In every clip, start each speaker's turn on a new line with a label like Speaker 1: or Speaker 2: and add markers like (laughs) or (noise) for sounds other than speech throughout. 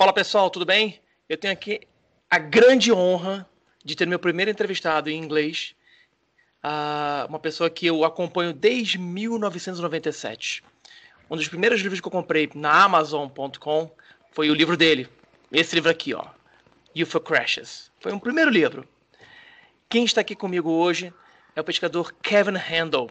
Speaker 1: Fala pessoal, tudo bem? Eu tenho aqui a grande honra de ter meu primeiro entrevistado em inglês, uh, uma pessoa que eu acompanho desde 1997. Um dos primeiros livros que eu comprei na Amazon.com foi o livro dele, esse livro aqui, ó, UFO Crashes. Foi um primeiro livro. Quem está aqui comigo hoje é o pescador Kevin Handel.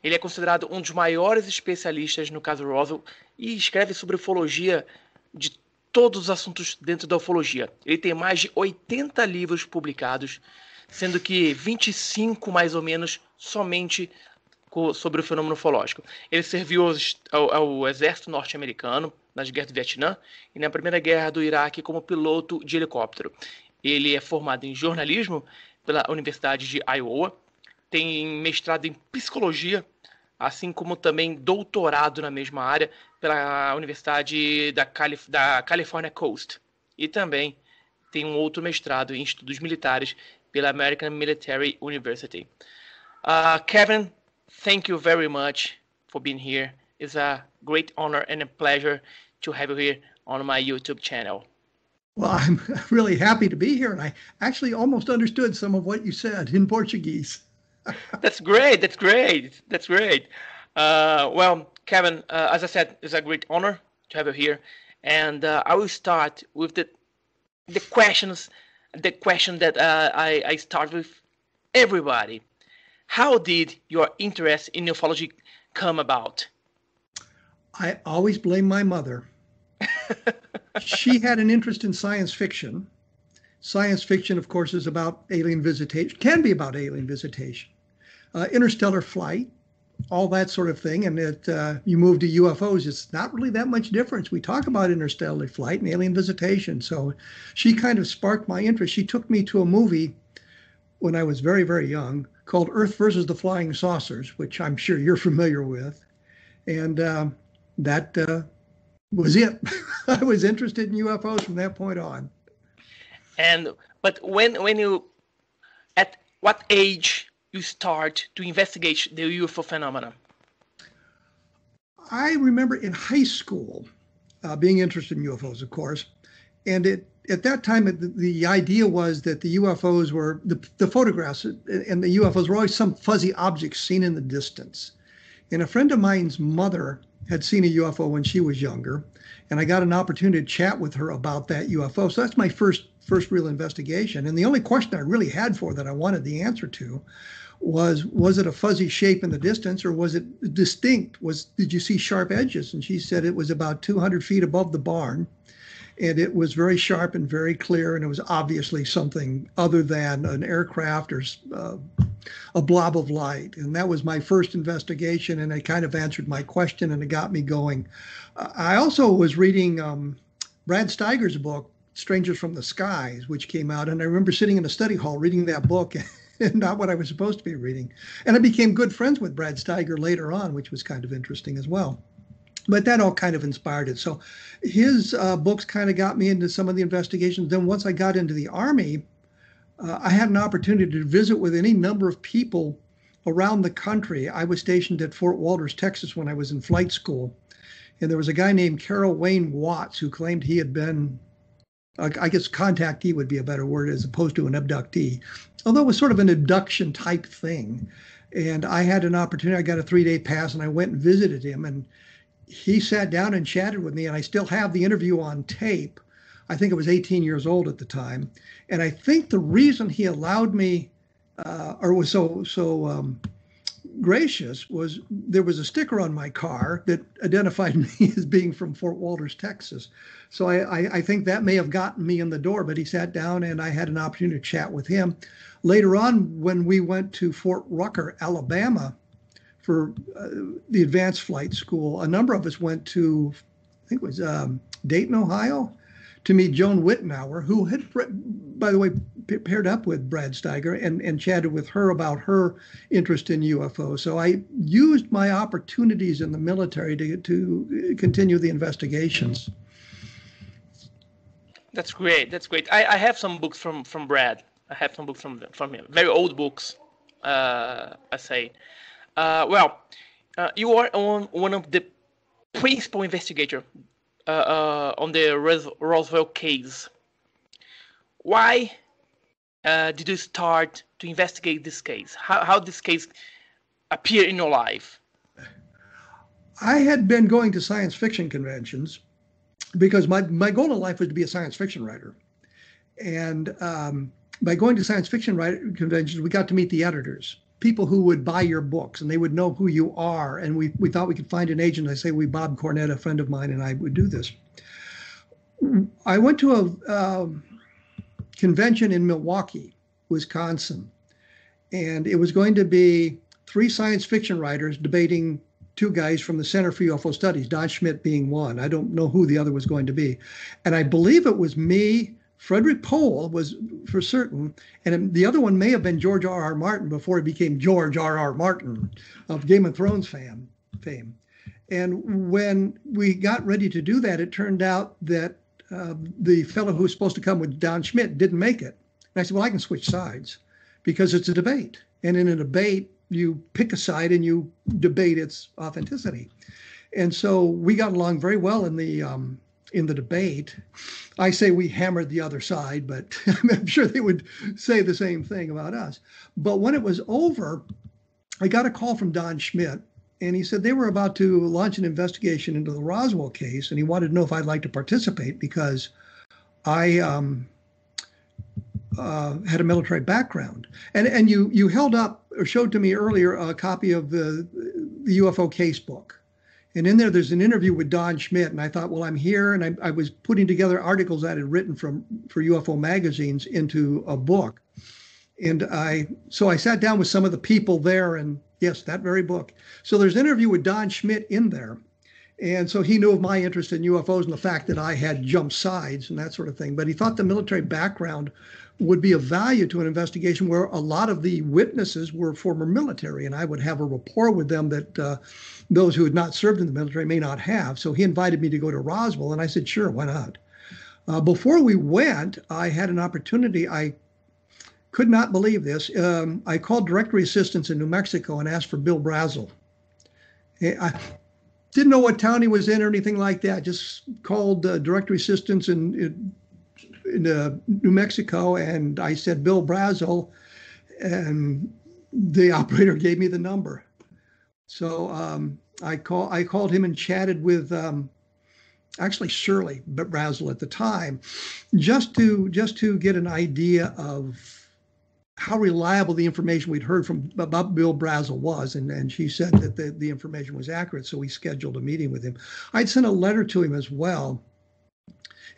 Speaker 1: Ele é considerado um dos maiores especialistas no caso Roswell e escreve sobre ufologia de todos os assuntos dentro da ufologia. Ele tem mais de 80 livros publicados, sendo que 25 mais ou menos somente sobre o fenômeno ufológico. Ele serviu ao, ao exército norte-americano nas guerras do Vietnã e na primeira guerra do Iraque como piloto de helicóptero. Ele é formado em jornalismo pela Universidade de Iowa, tem mestrado em psicologia, assim como também doutorado na mesma área pela Universidade da, Calif da California Coast. E também tem um outro mestrado em estudos militares pela American Military University. Uh, Kevin, thank you very much for being here. It's a great honor and a pleasure to have you here on my YouTube channel.
Speaker 2: Well, I'm (laughs) really happy to be here, and I actually almost understood some of what you said in Portuguese. (laughs)
Speaker 1: that's great. That's great. That's great. Uh, well, Kevin, uh, as I said, it's a great honor to have you here, and uh, I will start with the the questions, the question that uh, I, I start with everybody. How did your interest in ufology come about?
Speaker 2: I always blame my mother. (laughs) she had an interest in science fiction. Science fiction, of course, is about alien visitation, can be about alien visitation, uh, interstellar flight, all that sort of thing. And that uh, you move to UFOs, it's not really that much difference. We talk about interstellar flight and alien visitation. So she kind of sparked my interest. She took me to a movie when I was very, very young called Earth versus the Flying Saucers, which I'm sure you're familiar with. And um, that uh, was it. (laughs) I was interested in UFOs from that point on.
Speaker 1: And but when when you at what age you start to investigate the UFO phenomenon?
Speaker 2: I remember in high school uh, being interested in UFOs, of course, and it at that time the, the idea was that the UFOs were the, the photographs and the UFOs were always some fuzzy objects seen in the distance. And a friend of mine's mother had seen a UFO when she was younger, and I got an opportunity to chat with her about that UFO. So that's my first first real investigation. And the only question I really had for that I wanted the answer to was was it a fuzzy shape in the distance or was it distinct? Was did you see sharp edges? And she said it was about 200 feet above the barn and it was very sharp and very clear, and it was obviously something other than an aircraft or uh, a blob of light. And that was my first investigation, and it kind of answered my question, and it got me going. I also was reading um, Brad Steiger's book, Strangers from the Skies, which came out, and I remember sitting in a study hall reading that book. (laughs) and not what I was supposed to be reading. And I became good friends with Brad Steiger later on, which was kind of interesting as well but that all kind of inspired it. So his uh, books kind of got me into some of the investigations. Then once I got into the Army, uh, I had an opportunity to visit with any number of people around the country. I was stationed at Fort Walters, Texas when I was in flight school. And there was a guy named Carroll Wayne Watts who claimed he had been, I guess contactee would be a better word as opposed to an abductee, although it was sort of an abduction type thing. And I had an opportunity, I got a three day pass and I went and visited him. And he sat down and chatted with me, and I still have the interview on tape. I think I was 18 years old at the time, and I think the reason he allowed me, uh, or was so so um, gracious, was there was a sticker on my car that identified (laughs) me as being from Fort Walters, Texas. So I, I, I think that may have gotten me in the door. But he sat down, and I had an opportunity to chat with him. Later on, when we went to Fort Rucker, Alabama, for uh, the advanced flight school, a number of us went to, I think it was um, Dayton, Ohio, to meet Joan Whritenour, who had, by the way, paired up with Brad Steiger and, and chatted with her about her interest in UFOs. So I used my opportunities in the military to, to continue the investigations.
Speaker 1: That's great. That's great. I, I have some books from, from Brad. I have some books from from him. Very old books, uh, I say. Uh, well, uh, you are on one of the principal investigator uh, uh, on the Roswell case. Why uh, did you start to investigate this case? How, how this case appear in your life?
Speaker 2: I had been going to science fiction conventions because my, my goal in life was to be a science fiction writer. And um, by going to science fiction writer conventions, we got to meet the editors, people who would buy your books and they would know who you are. And we, we thought we could find an agent. I say, we, Bob Cornett, a friend of mine, and I would do this. I went to a uh, convention in Milwaukee, Wisconsin, and it was going to be three science fiction writers debating two guys from the Center for UFO Studies, Don Schmitt being one. I don't know who the other was going to be. And I believe it was me, Frederik Pohl was for certain, and the other one may have been George R. R. Martin before he became George R. R. Martin of Game of Thrones fame. fame. And when we got ready to do that, it turned out that uh, the fellow who was supposed to come with Don Schmitt didn't make it. And I said, Well, I can switch sides because it's a debate. And in a debate, you pick a side and you debate its authenticity. And so we got along very well in the um, in the debate. I say we hammered the other side, but (laughs) I'm sure they would say the same thing about us. But when it was over, I got a call from Don Schmitt, and he said they were about to launch an investigation into the Roswell case, and he wanted to know if I'd like to participate because I um, uh, had a military background. And and you you held up or showed to me earlier a copy of the the UFO case book. And in there, there's an interview with Don Schmitt. and I thought, well, I'm here, and I, I was putting together articles I had written from for UFO magazines into a book, and I so I sat down with some of the people there, and yes, that very book. So there's an interview with Don Schmitt in there, and so he knew of my interest in UFOs and the fact that I had jumped sides and that sort of thing. But he thought the military background would be of value to an investigation where a lot of the witnesses were former military, and I would have a rapport with them that uh, those who had not served in the military may not have. So he invited me to go to Roswell, and I said, sure, why not? Uh, before we went, I had an opportunity. I could not believe this. Um, I called directory assistance in New Mexico and asked for Bill Brazel. I didn't know what town he was in or anything like that. Just called uh, directory assistance and in uh, New Mexico, and I said Bill Brazel, and the (laughs) operator gave me the number. So um, I call I called him and chatted with um, actually Shirley Brazel at the time, just to just to get an idea of how reliable the information we'd heard from about Bill Brazel was, and, and she said that the, the information was accurate. So we scheduled a meeting with him. I'd sent a letter to him as well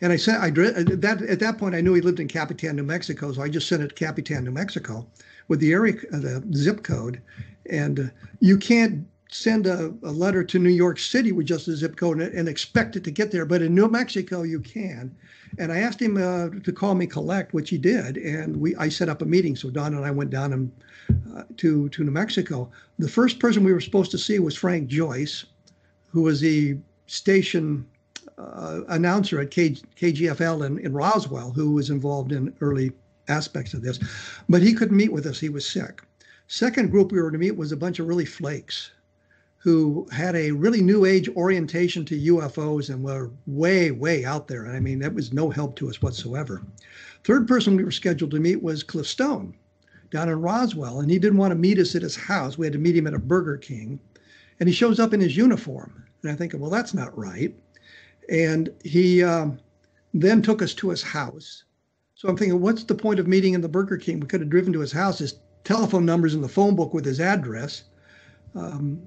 Speaker 2: and I said, I that at that point I knew he lived in Capitan, New Mexico, so I just sent it to Capitan, New Mexico, with the area, uh, the zip code. And uh, you can't send a, a, letter to New York City with just a zip code and, and, expect it to get there, but in New Mexico you can. And I asked him uh, to call me collect, which he did, and we I set up a meeting. So Don and I went down and, uh, to to New Mexico. The first person we were supposed to see was Frank Joyce, who was the station uh, announcer at K- KGFL in, in Roswell who was involved in early aspects of this, but he couldn't meet with us. He was sick. Second group we were to meet was a bunch of really flakes who had a really new age orientation to UFOs and were way, way out there. And I mean, that was no help to us whatsoever. Third person we were scheduled to meet was Cliff Stone down in Roswell, and he didn't want to meet us at his house. We had to meet him at a Burger King, and he shows up in his uniform. And I think, well, that's not right. And he um, then took us to his house. So I'm thinking, what's the point of meeting in the Burger King? We could have driven to his house. His telephone number's in the phone book with his address. Um,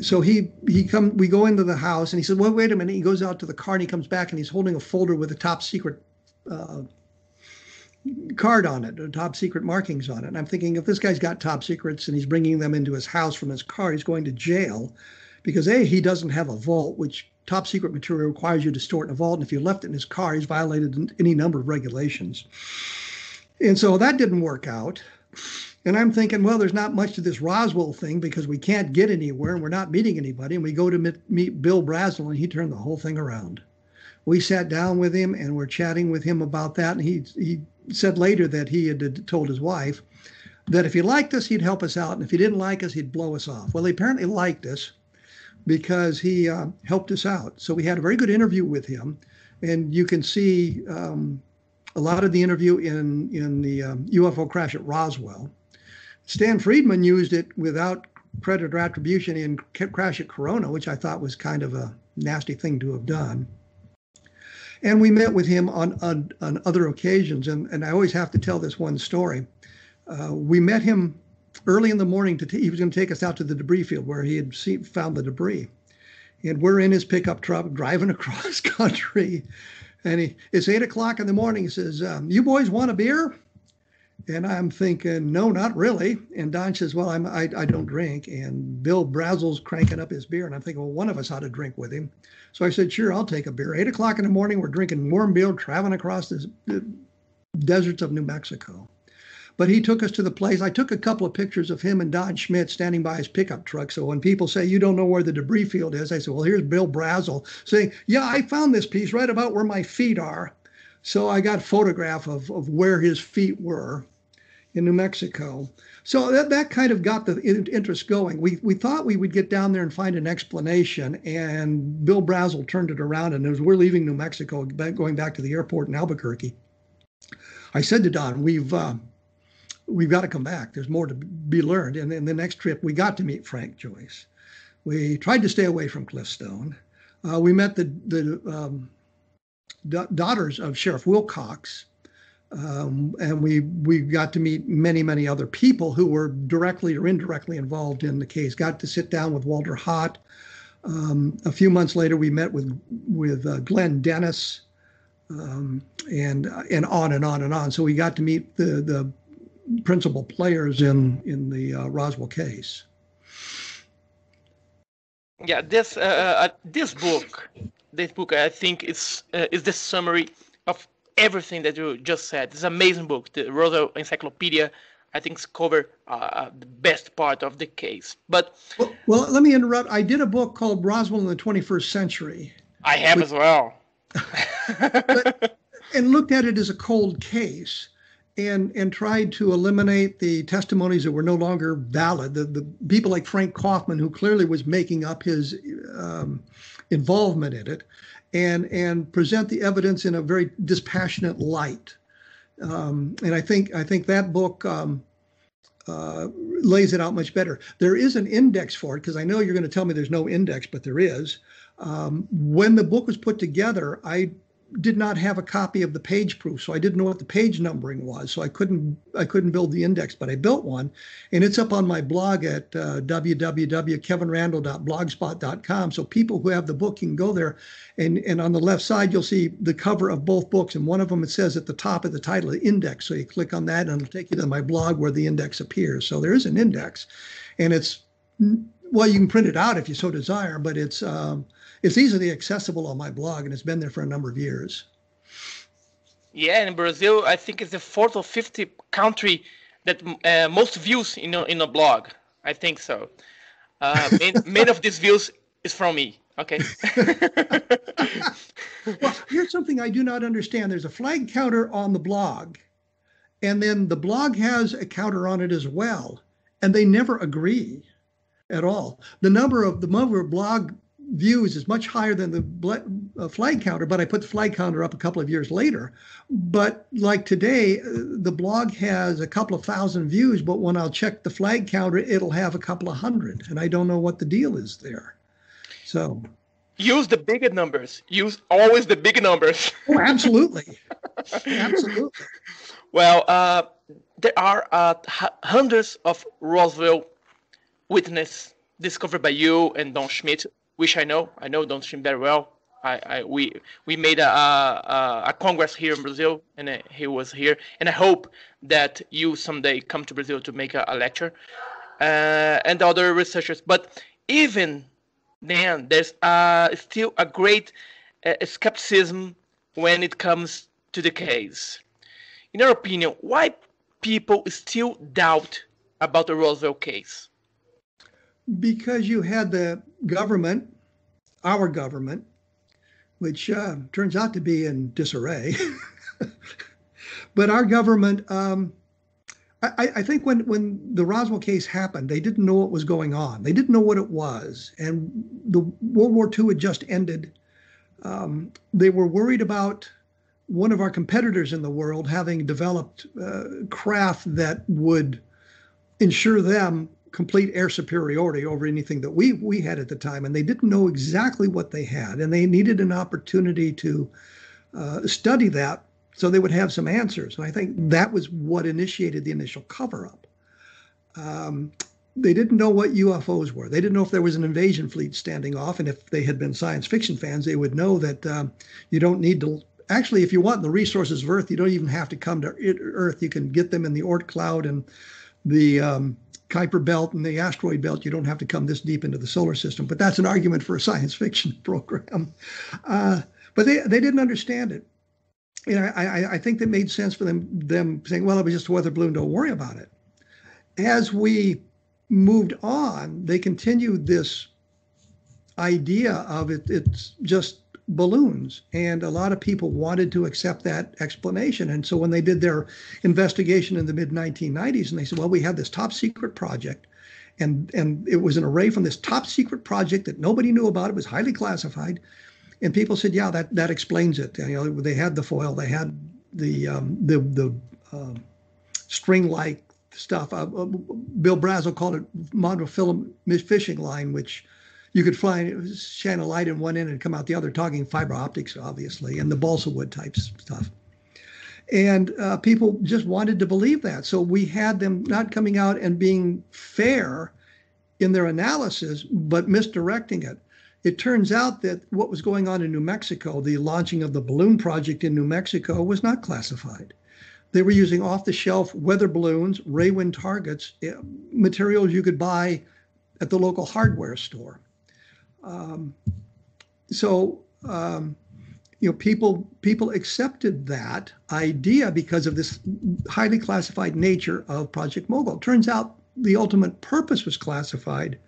Speaker 2: so he he come we go into the house and he said, well, wait a minute. He goes out to the car and he comes back and he's holding a folder with a top secret uh, card on it, top secret markings on it. And I'm thinking, if this guy's got top secrets and he's bringing them into his house from his car, he's going to jail because a he doesn't have a vault, which top secret material requires you to store it in a vault. And if you left it in his car, he's violated any number of regulations. And so that didn't work out. And I'm thinking, well, there's not much to this Roswell thing because we can't get anywhere and we're not meeting anybody. And we go to meet Bill Brazel and he turned the whole thing around. We sat down with him and we're chatting with him about that. And he, he said later that he had told his wife that if he liked us, he'd help us out. And if he didn't like us, he'd blow us off. Well, he apparently liked us because he uh, helped us out. So we had a very good interview with him, and you can see um, a lot of the interview in in the um, UFO crash at Roswell. Stan Friedman used it without credit or attribution in Crash at Corona, which I thought was kind of a nasty thing to have done. And we met with him on on, on other occasions, and, and I always have to tell this one story. Uh, we met him early in the morning. To t- he was going to take us out to the debris field where he had seen, found the debris, and we're in his pickup truck driving (laughs) across country. And he, it's eight o'clock in the morning. He says, um, "You boys want a beer?" And I'm thinking, no, not really. And Don says, well, I'm, I, I don't drink. And Bill Brazel's cranking up his beer. And I'm thinking, well, one of us ought to drink with him. So I said, sure, I'll take a beer. Eight o'clock in the morning, we're drinking warm beer, traveling across the deserts of New Mexico. But he took us to the place. I took a couple of pictures of him and Don Schmitt standing by his pickup truck. So when people say, you don't know where the debris field is, I say, well, here's Bill Brazel saying, yeah, I found this piece right about where my feet are. So I got a photograph of, of where his feet were in New Mexico. So that, that kind of got the interest going. We, we thought we would get down there and find an explanation, and Bill Brazel turned it around. And as we're leaving New Mexico, going back to the airport in Albuquerque, I said to Don, "We've uh, we've got to come back. There's more to be learned." And then the next trip, we got to meet Frank Joyce. We tried to stay away from Cliff Stone. Uh, we met the the um, daughters of Sheriff Wilcox, um, and we we got to meet many many other people who were directly or indirectly involved in the case. Got to sit down with Walter Haut. Um, a few months later, we met with with uh, Glenn Dennis, um, and and on and on and on. So we got to meet the the principal players in in the uh, Roswell case.
Speaker 1: Yeah, this uh, uh this book, this book, I think is uh, is the summary of everything that you just said. It's an amazing book. The Roswell Encyclopedia, I think, cover uh, the best part of the case. But
Speaker 2: well, well, let me interrupt. I did a book called Roswell in the 21st Century.
Speaker 1: I have which, as well.
Speaker 2: but, and looked at it as a cold case. And, and tried to eliminate the testimonies that were no longer valid. The, the people like Frank Kaufmann, who clearly was making up his um, involvement in it, and and present the evidence in a very dispassionate light. Um, and I think I think that book um, uh, lays it out much better. There is an index for it because I know you're going to tell me there's no index, but there is. Um, when the book was put together, I did not have a copy of the page proof, so I didn't know what the page numbering was. So I couldn't I couldn't build the index, but I built one, and it's up on my blog at uh, www.kevinrandle.blogspot.com. So people who have the book can go there, and and on the left side you'll see the cover of both books, and one of them it says at the top of the title index. So you click on that, and it'll take you to my blog where the index appears. So there is an index, and it's well you can print it out if you so desire, but it's um, it's easily accessible on my blog, and it's been there for a number of years.
Speaker 1: Yeah, in Brazil, I think it's the fourth or fifth country that uh, most views in a, in a blog. I think so. Uh, (laughs) many of these views is from me. Okay. (laughs)
Speaker 2: well, here's something I do not understand. There's a flag counter on the blog, and then the blog has a counter on it as well, and they never agree at all. The number of the number of blog views is much higher than the uh, flag counter, but I put the flag counter up a couple of years later. But like today, uh, the blog has a couple of thousand views, but when I'll check the flag counter, it'll have a couple of hundred, and I don't know what the deal is there. So
Speaker 1: use the bigger numbers. Use always the big numbers.
Speaker 2: oh, (laughs) absolutely, absolutely.
Speaker 1: Well, uh, there are uh, hundreds of Roswell witness discovered by you and Don Schmitt, which I know. I know Don Schmitt very well. I, I we we made a, a, a congress here in Brazil, and uh, he was here. And I hope that you someday come to Brazil to make a, a lecture, uh, and other researchers. But even then, there's uh, still a great uh, skepticism when it comes to the case. In your opinion, why people still doubt about the Roswell case?
Speaker 2: Because you had the government, our government, which uh, turns out to be in disarray. (laughs) but our government um, I, I, think when when the Roswell case happened, they didn't know what was going on. They didn't know what it was, and the World War II had just ended. Um, they were worried about one of our competitors in the world having developed uh, craft that would ensure them complete air superiority over anything that we we had at the time, and they didn't know exactly what they had, and they needed an opportunity to uh, study that so they would have some answers. And I think that was what initiated the initial cover up. Um, they didn't know what UFOs were. They didn't know if there was an invasion fleet standing off. And if they had been science fiction fans, they would know that um, you don't need to. Actually, if you want the resources of Earth, you don't even have to come to Earth. You can get them in the Oort cloud and the um, Kuiper belt and the asteroid belt. You don't have to come this deep into the solar system. But that's an argument for a science (laughs) fiction program. Uh, but they, they didn't understand it you know, I, I think that made sense for them them saying, well, it was just a weather balloon, don't worry about it. As we moved on, they continued this idea of it, it's just balloons. And a lot of people wanted to accept that explanation. And so when they did their investigation in the mid 1990s, and they said, well, we had this top secret project. And, and it was an array from this top secret project that nobody knew about. It was highly classified and people said, yeah, that that explains it. You know, they had the foil, they had the um, the the uh, string-like stuff. Uh, uh, Bill Brazel called it monofilament fishing line, which you could fly shine a light in one end and come out the other, talking fiber optics, obviously, and the balsa wood type stuff. And uh, people just wanted to believe that. So we had them not coming out and being fair in their analysis, but misdirecting it. It turns out that what was going on in New Mexico, the launching of the balloon project in New Mexico, was not classified. They were using off the shelf weather balloons, rawin targets, eh, materials you could buy at the local hardware store. Um, so, um, you know, people people accepted that idea because of this highly classified nature of Project Mogul. Turns out the ultimate purpose was classified,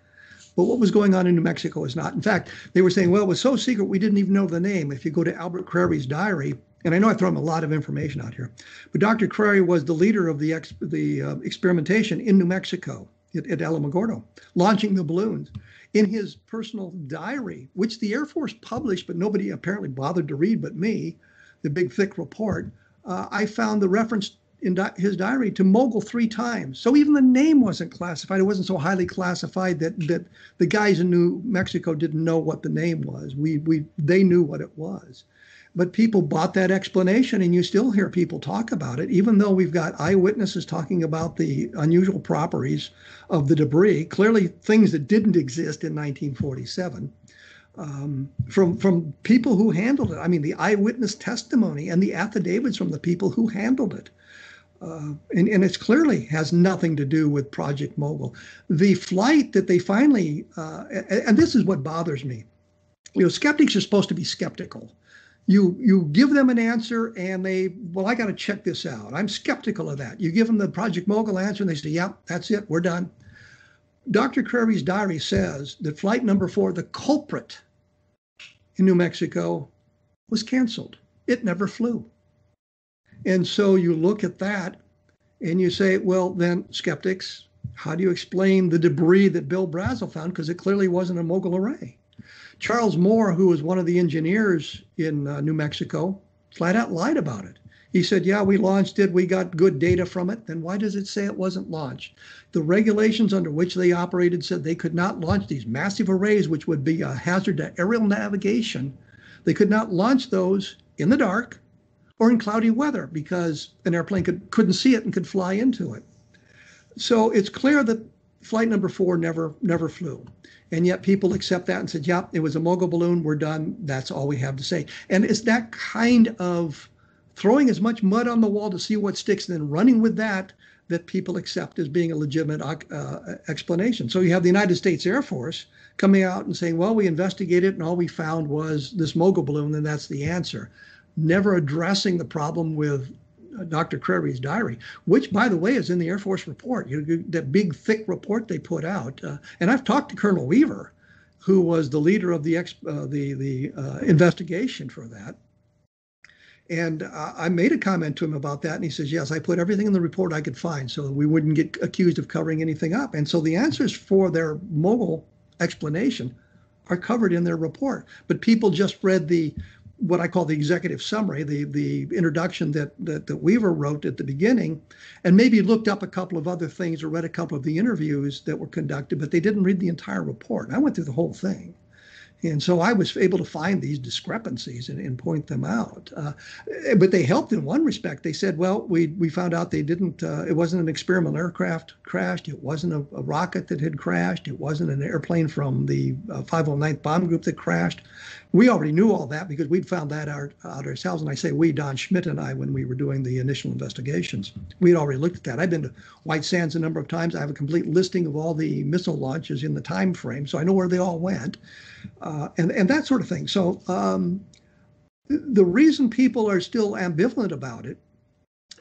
Speaker 2: but what was going on in New Mexico is not. In fact, they were saying, well, it was so secret we didn't even know the name. If you go to Albert Crary's diary, and I know I throw him a lot of information out here, but Dr. Crary was the leader of the ex- the uh, experimentation in New Mexico at, at Alamogordo, launching the balloons. In his personal diary, which the Air Force published, but nobody apparently bothered to read but me, the big thick report, uh, I found the reference in di- his diary to mogul three times. So even the name wasn't classified. It wasn't so highly classified that that the guys in New Mexico didn't know what the name was. We we they knew what it was. But people bought that explanation, and you still hear people talk about it, even though we've got eyewitnesses talking about the unusual properties of the debris, clearly things that didn't exist in 1947. Um, from from people who handled it. I mean, the eyewitness testimony and the affidavits from the people who handled it. Uh, and, and it clearly has nothing to do with Project Mogul. The flight that they finally, uh, and this is what bothers me, you know, skeptics are supposed to be skeptical. You you give them an answer and they, well, I got to check this out. I'm skeptical of that. You give them the Project Mogul answer and they say, yeah, that's it, we're done. Dr. Crary's diary says that flight number four, the culprit in New Mexico, was canceled. It never flew. And so you look at that and you say, well, then, skeptics, how do you explain the debris that Bill Brazel found? Because it clearly wasn't a mogul array. Charles Moore, who was one of the engineers in uh, New Mexico, flat out lied about it. He said, Yeah, we launched it. We got good data from it. Then why does it say it wasn't launched? The regulations under which they operated said they could not launch these massive arrays, which would be a hazard to aerial navigation. They could not launch those in the dark or in cloudy weather because an airplane could, couldn't see it and could fly into it. So it's clear that flight number four never never flew. And yet people accept that and said, yep, it was a mogul balloon. We're done. That's all we have to say. And it's that kind of throwing as much mud on the wall to see what sticks and then running with that that people accept as being a legitimate uh, explanation. So you have the United States Air Force coming out and saying, well, we investigated and all we found was this mogul balloon, and that's the answer never addressing the problem with Dr. Crary's diary, which, by the way, is in the Air Force report, you know, that big, thick report they put out. Uh, and I've talked to Colonel Weaver, who was the leader of the uh, the the uh, investigation for that. And I made a comment to him about that, and he says, "Yes, I put everything in the report I could find, so we wouldn't get accused of covering anything up." And so the answers for their mogul explanation are covered in their report. But people just read the what I call the executive summary, the the introduction that, that that Weaver wrote at the beginning, and maybe looked up a couple of other things or read a couple of the interviews that were conducted, but they didn't read the entire report. I went through the whole thing. And so I was able to find these discrepancies and, and point them out. Uh, but they helped in one respect. They said, well, we, we found out they didn't, uh, it wasn't an experimental aircraft crashed. It wasn't a, a, rocket that had crashed. It wasn't an airplane from the uh, 509th Bomb Group that crashed. We already knew all that because we'd found that out, out ourselves. And I say we, Don Schmitt and I, when we were doing the initial investigations, we'd already looked at that. I've been to White Sands a number of times. I have a complete listing of all the missile launches in the time frame, so I know where they all went uh, and and that sort of thing. So um, the reason people are still ambivalent about it,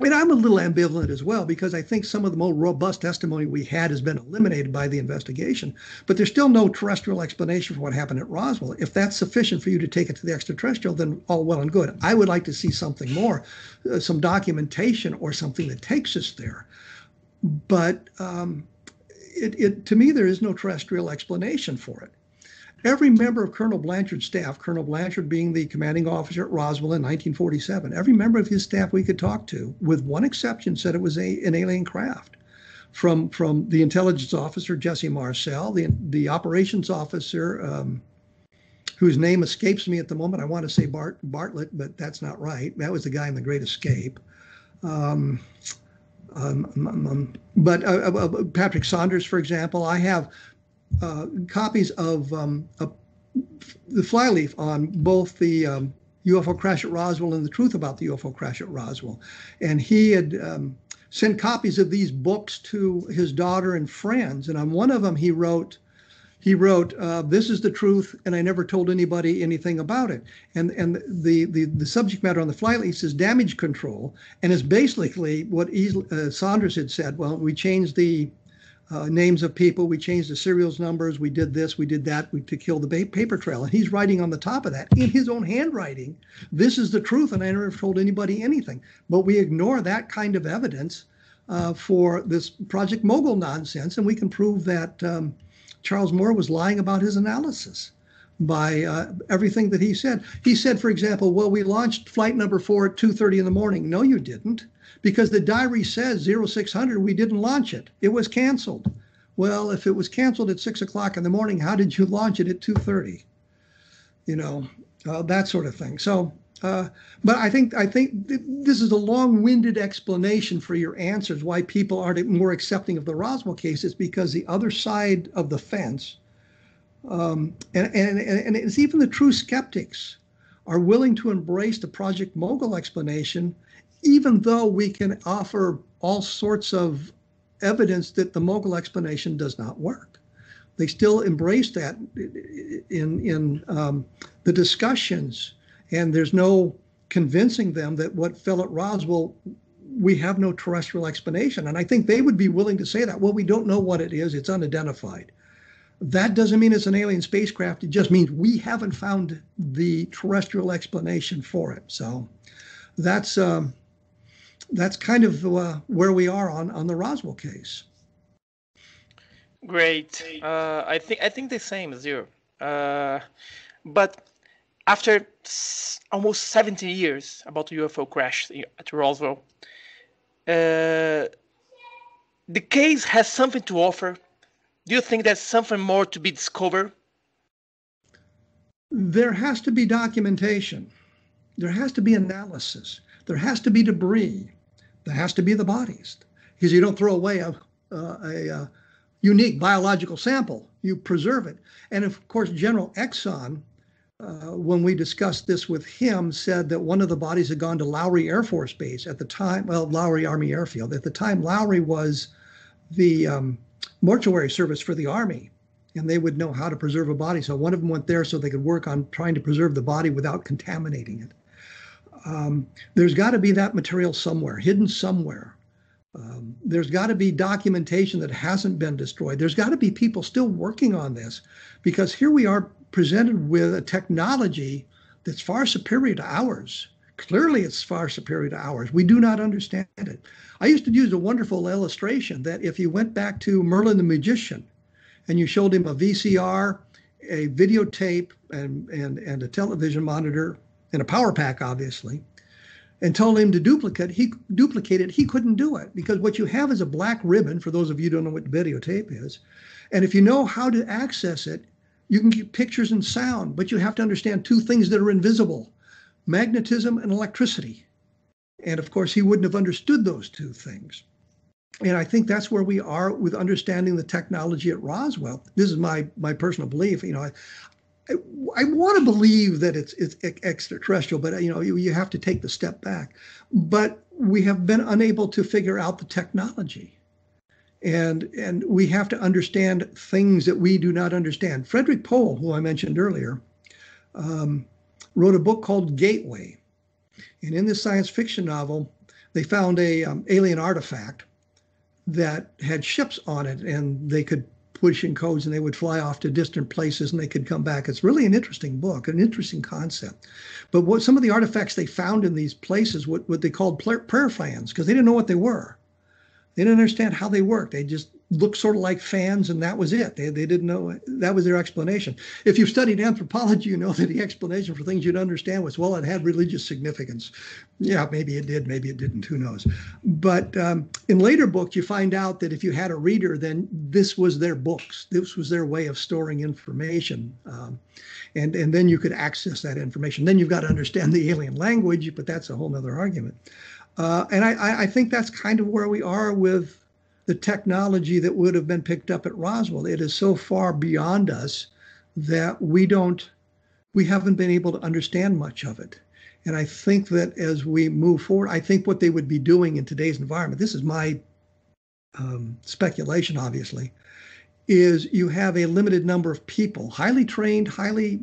Speaker 2: I mean, I'm a little ambivalent as well because I think some of the more robust testimony we had has been eliminated by the investigation. But there's still no terrestrial explanation for what happened at Roswell. If that's sufficient for you to take it to the extraterrestrial, then all well and good. I would like to see something more, uh, some documentation or something that takes us there. But um, it, it, to me, there is no terrestrial explanation for it. Every member of Colonel Blanchard's staff, Colonel Blanchard being the commanding officer at Roswell in 1947, every member of his staff we could talk to, with one exception, said it was a, an alien craft. From from the intelligence officer Jesse Marcel, the the operations officer, um, whose name escapes me at the moment. I want to say Bart Bartlett, but that's not right. That was the guy in The Great Escape. Um, um, um, um but uh, uh, uh Patrick Saunders, for example, I have uh, copies of um, the flyleaf on both the um, UFO crash at Roswell and the truth about the UFO crash at Roswell. And he had um, sent copies of these books to his daughter and friends. And on one of them, he wrote, he wrote, uh, "This is the truth, and I never told anybody anything about it." And and the the, the subject matter on the flyleaf is damage control, and it's basically what uh, Saunders had said. Well, we changed the uh, names of people. We changed the serials numbers. We did this. We did that. We to kill the paper trail. And he's writing on the top of that in his own handwriting. This is the truth, and I never told anybody anything. But we ignore that kind of evidence uh, for this Project Mogul nonsense, and we can prove that um, Charles Moore was lying about his analysis by uh, everything that he said. He said, for example, well, we launched flight number four at 2:30 in the morning. No, you didn't because the diary says 0600, we didn't launch it. It was canceled. Well, if it was canceled at six o'clock in the morning, how did you launch it at 2:30? You know, uh, that sort of thing. So, uh, but I think I think th- this is a long-winded explanation for your answers why people aren't more accepting of the Roswell case is because the other side of the fence, um, and, and and it's even the true skeptics, are willing to embrace the Project Mogul explanation even though we can offer all sorts of evidence that the mogul explanation does not work. They still embrace that in in um, the discussions, and there's no convincing them that what fell at Roswell, we have no terrestrial explanation. And I think they would be willing to say that. Well, we don't know what it is; it's unidentified. That doesn't mean it's an alien spacecraft. It just means we haven't found the terrestrial explanation for it. So that's um, that's kind of uh, where we are on on the Roswell case.
Speaker 1: Great. Uh, I think I think the same as you. Uh, but after almost 70 years about the UFO crash at Roswell, uh, the case has something to offer. Do you think there's something more to be discovered?
Speaker 2: There has to be documentation. There has to be analysis. There has to be debris. There has to be the bodies because you don't throw away a, uh, a, a, unique biological sample. You preserve it. And of course, General Exon, uh, when we discussed this with him, said that one of the bodies had gone to Lowry Air Force Base at the time, well, Lowry Army Airfield. At the time, Lowry was the um, mortuary service for the Army, and they would know how to preserve a body. So one of them went there so they could work on trying to preserve the body without contaminating it um, there's got to be that material somewhere, hidden somewhere. Um, there's got to be documentation that hasn't been destroyed. There's got to be people still working on this because here we are presented with a technology that's far superior to ours clearly it's far superior to ours. We do not understand it. I used to use a wonderful illustration that if you went back to Merlin the magician and you showed him a VCR, a videotape, and, and, and a television monitor, and a power pack, obviously, and told him to duplicate, he duplicated. he couldn't do it because what you have is a black ribbon, for those of you who don't know what videotape is. And if you know how to access it, you can get pictures and sound, but you have to understand two things that are invisible magnetism and electricity. And of course, he wouldn't have understood those two things. And I think that's where we are with understanding the technology at Roswell. This is my my personal belief. You know, I, I, I want to believe that it's it's extraterrestrial, but you know, you, you have to take the step back. But we have been unable to figure out the technology and and we have to understand things that we do not understand. Frederik Pohl, who I mentioned earlier, um, wrote a book called Gateway, and in this science fiction novel, they found a um, alien artifact that had ships on it, and they could push in codes, and they would fly off to distant places, and they could come back. It's really an interesting book, an interesting concept. But what some of the artifacts they found in these places, what what they called prayer fans, because they didn't know what they were they didn't understand how they worked. They just looked sort of like fans, and that was it. They, they didn't know that was their explanation. If you've studied anthropology, you know (laughs) that the explanation for things you'd understand was, well, it had religious significance. Yeah, maybe it did, maybe it didn't, who knows. But um, in later books, you find out that if you had a reader, then this was their books, this was their way of storing information. Um, and, and then you could access that information. Then you've got to understand the alien language, but that's a whole other argument. Uh, and I, I think that's kind of where we are with the technology that would have been picked up at Roswell. It is so far beyond us that we don't, we haven't been able to understand much of it. And I think that as we move forward, I think what they would be doing in today's environment, this is my um, speculation, obviously, is you have a limited number of people, highly trained, highly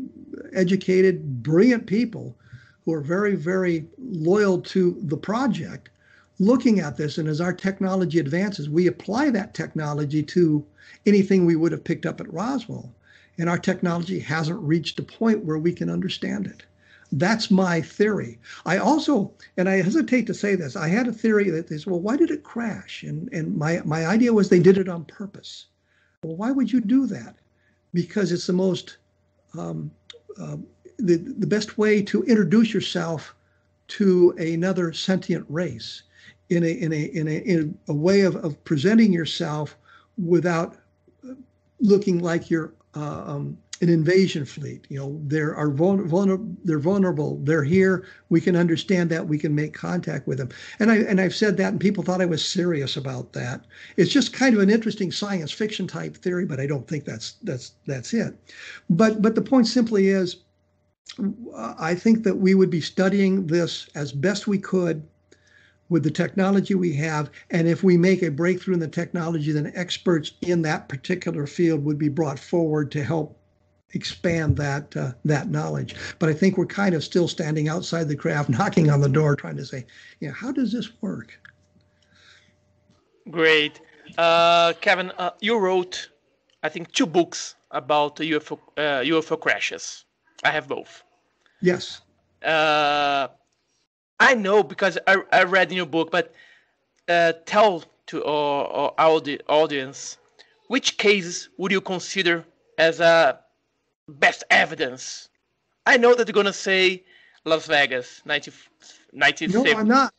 Speaker 2: educated, brilliant people who are very, very loyal to the project, looking at this. And as our technology advances, we apply that technology to anything we would have picked up at Roswell. And our technology hasn't reached a point where we can understand it. That's my theory. I also, and I hesitate to say this, I had a theory that they said, well, why did it crash? And, and my, my idea was they did it on purpose. Well, why would you do that? Because it's the most um, uh, the, the best way to introduce yourself to another sentient race in a in a in a, in a way of, of presenting yourself without looking like you're uh, um, an invasion fleet. You know, they are are vulnerable. They're vulnerable. They're here. We can understand that. We can make contact with them. And I and I've said that, and people thought I was serious about that. It's just kind of an interesting science fiction type theory, but I don't think that's that's that's it. But but the point simply is, I think that we would be studying this as best we could with the technology we have. And if we make a breakthrough in the technology, then experts in that particular field would be brought forward to help expand that uh, that knowledge. But I think we're kind of still standing outside the craft, (laughs) knocking on the door, trying to say, yeah, how does this work?
Speaker 1: Great, uh, Kevin. Uh, you wrote, I think, two books about UFO UFO crashes. I have both.
Speaker 2: Yes.
Speaker 1: Uh, I know because I, I read in your book, but uh, tell to our, our audi- audience which cases would you consider as a best evidence? I know that they're gonna say Las Vegas, 19, 1970.
Speaker 2: No, I'm not.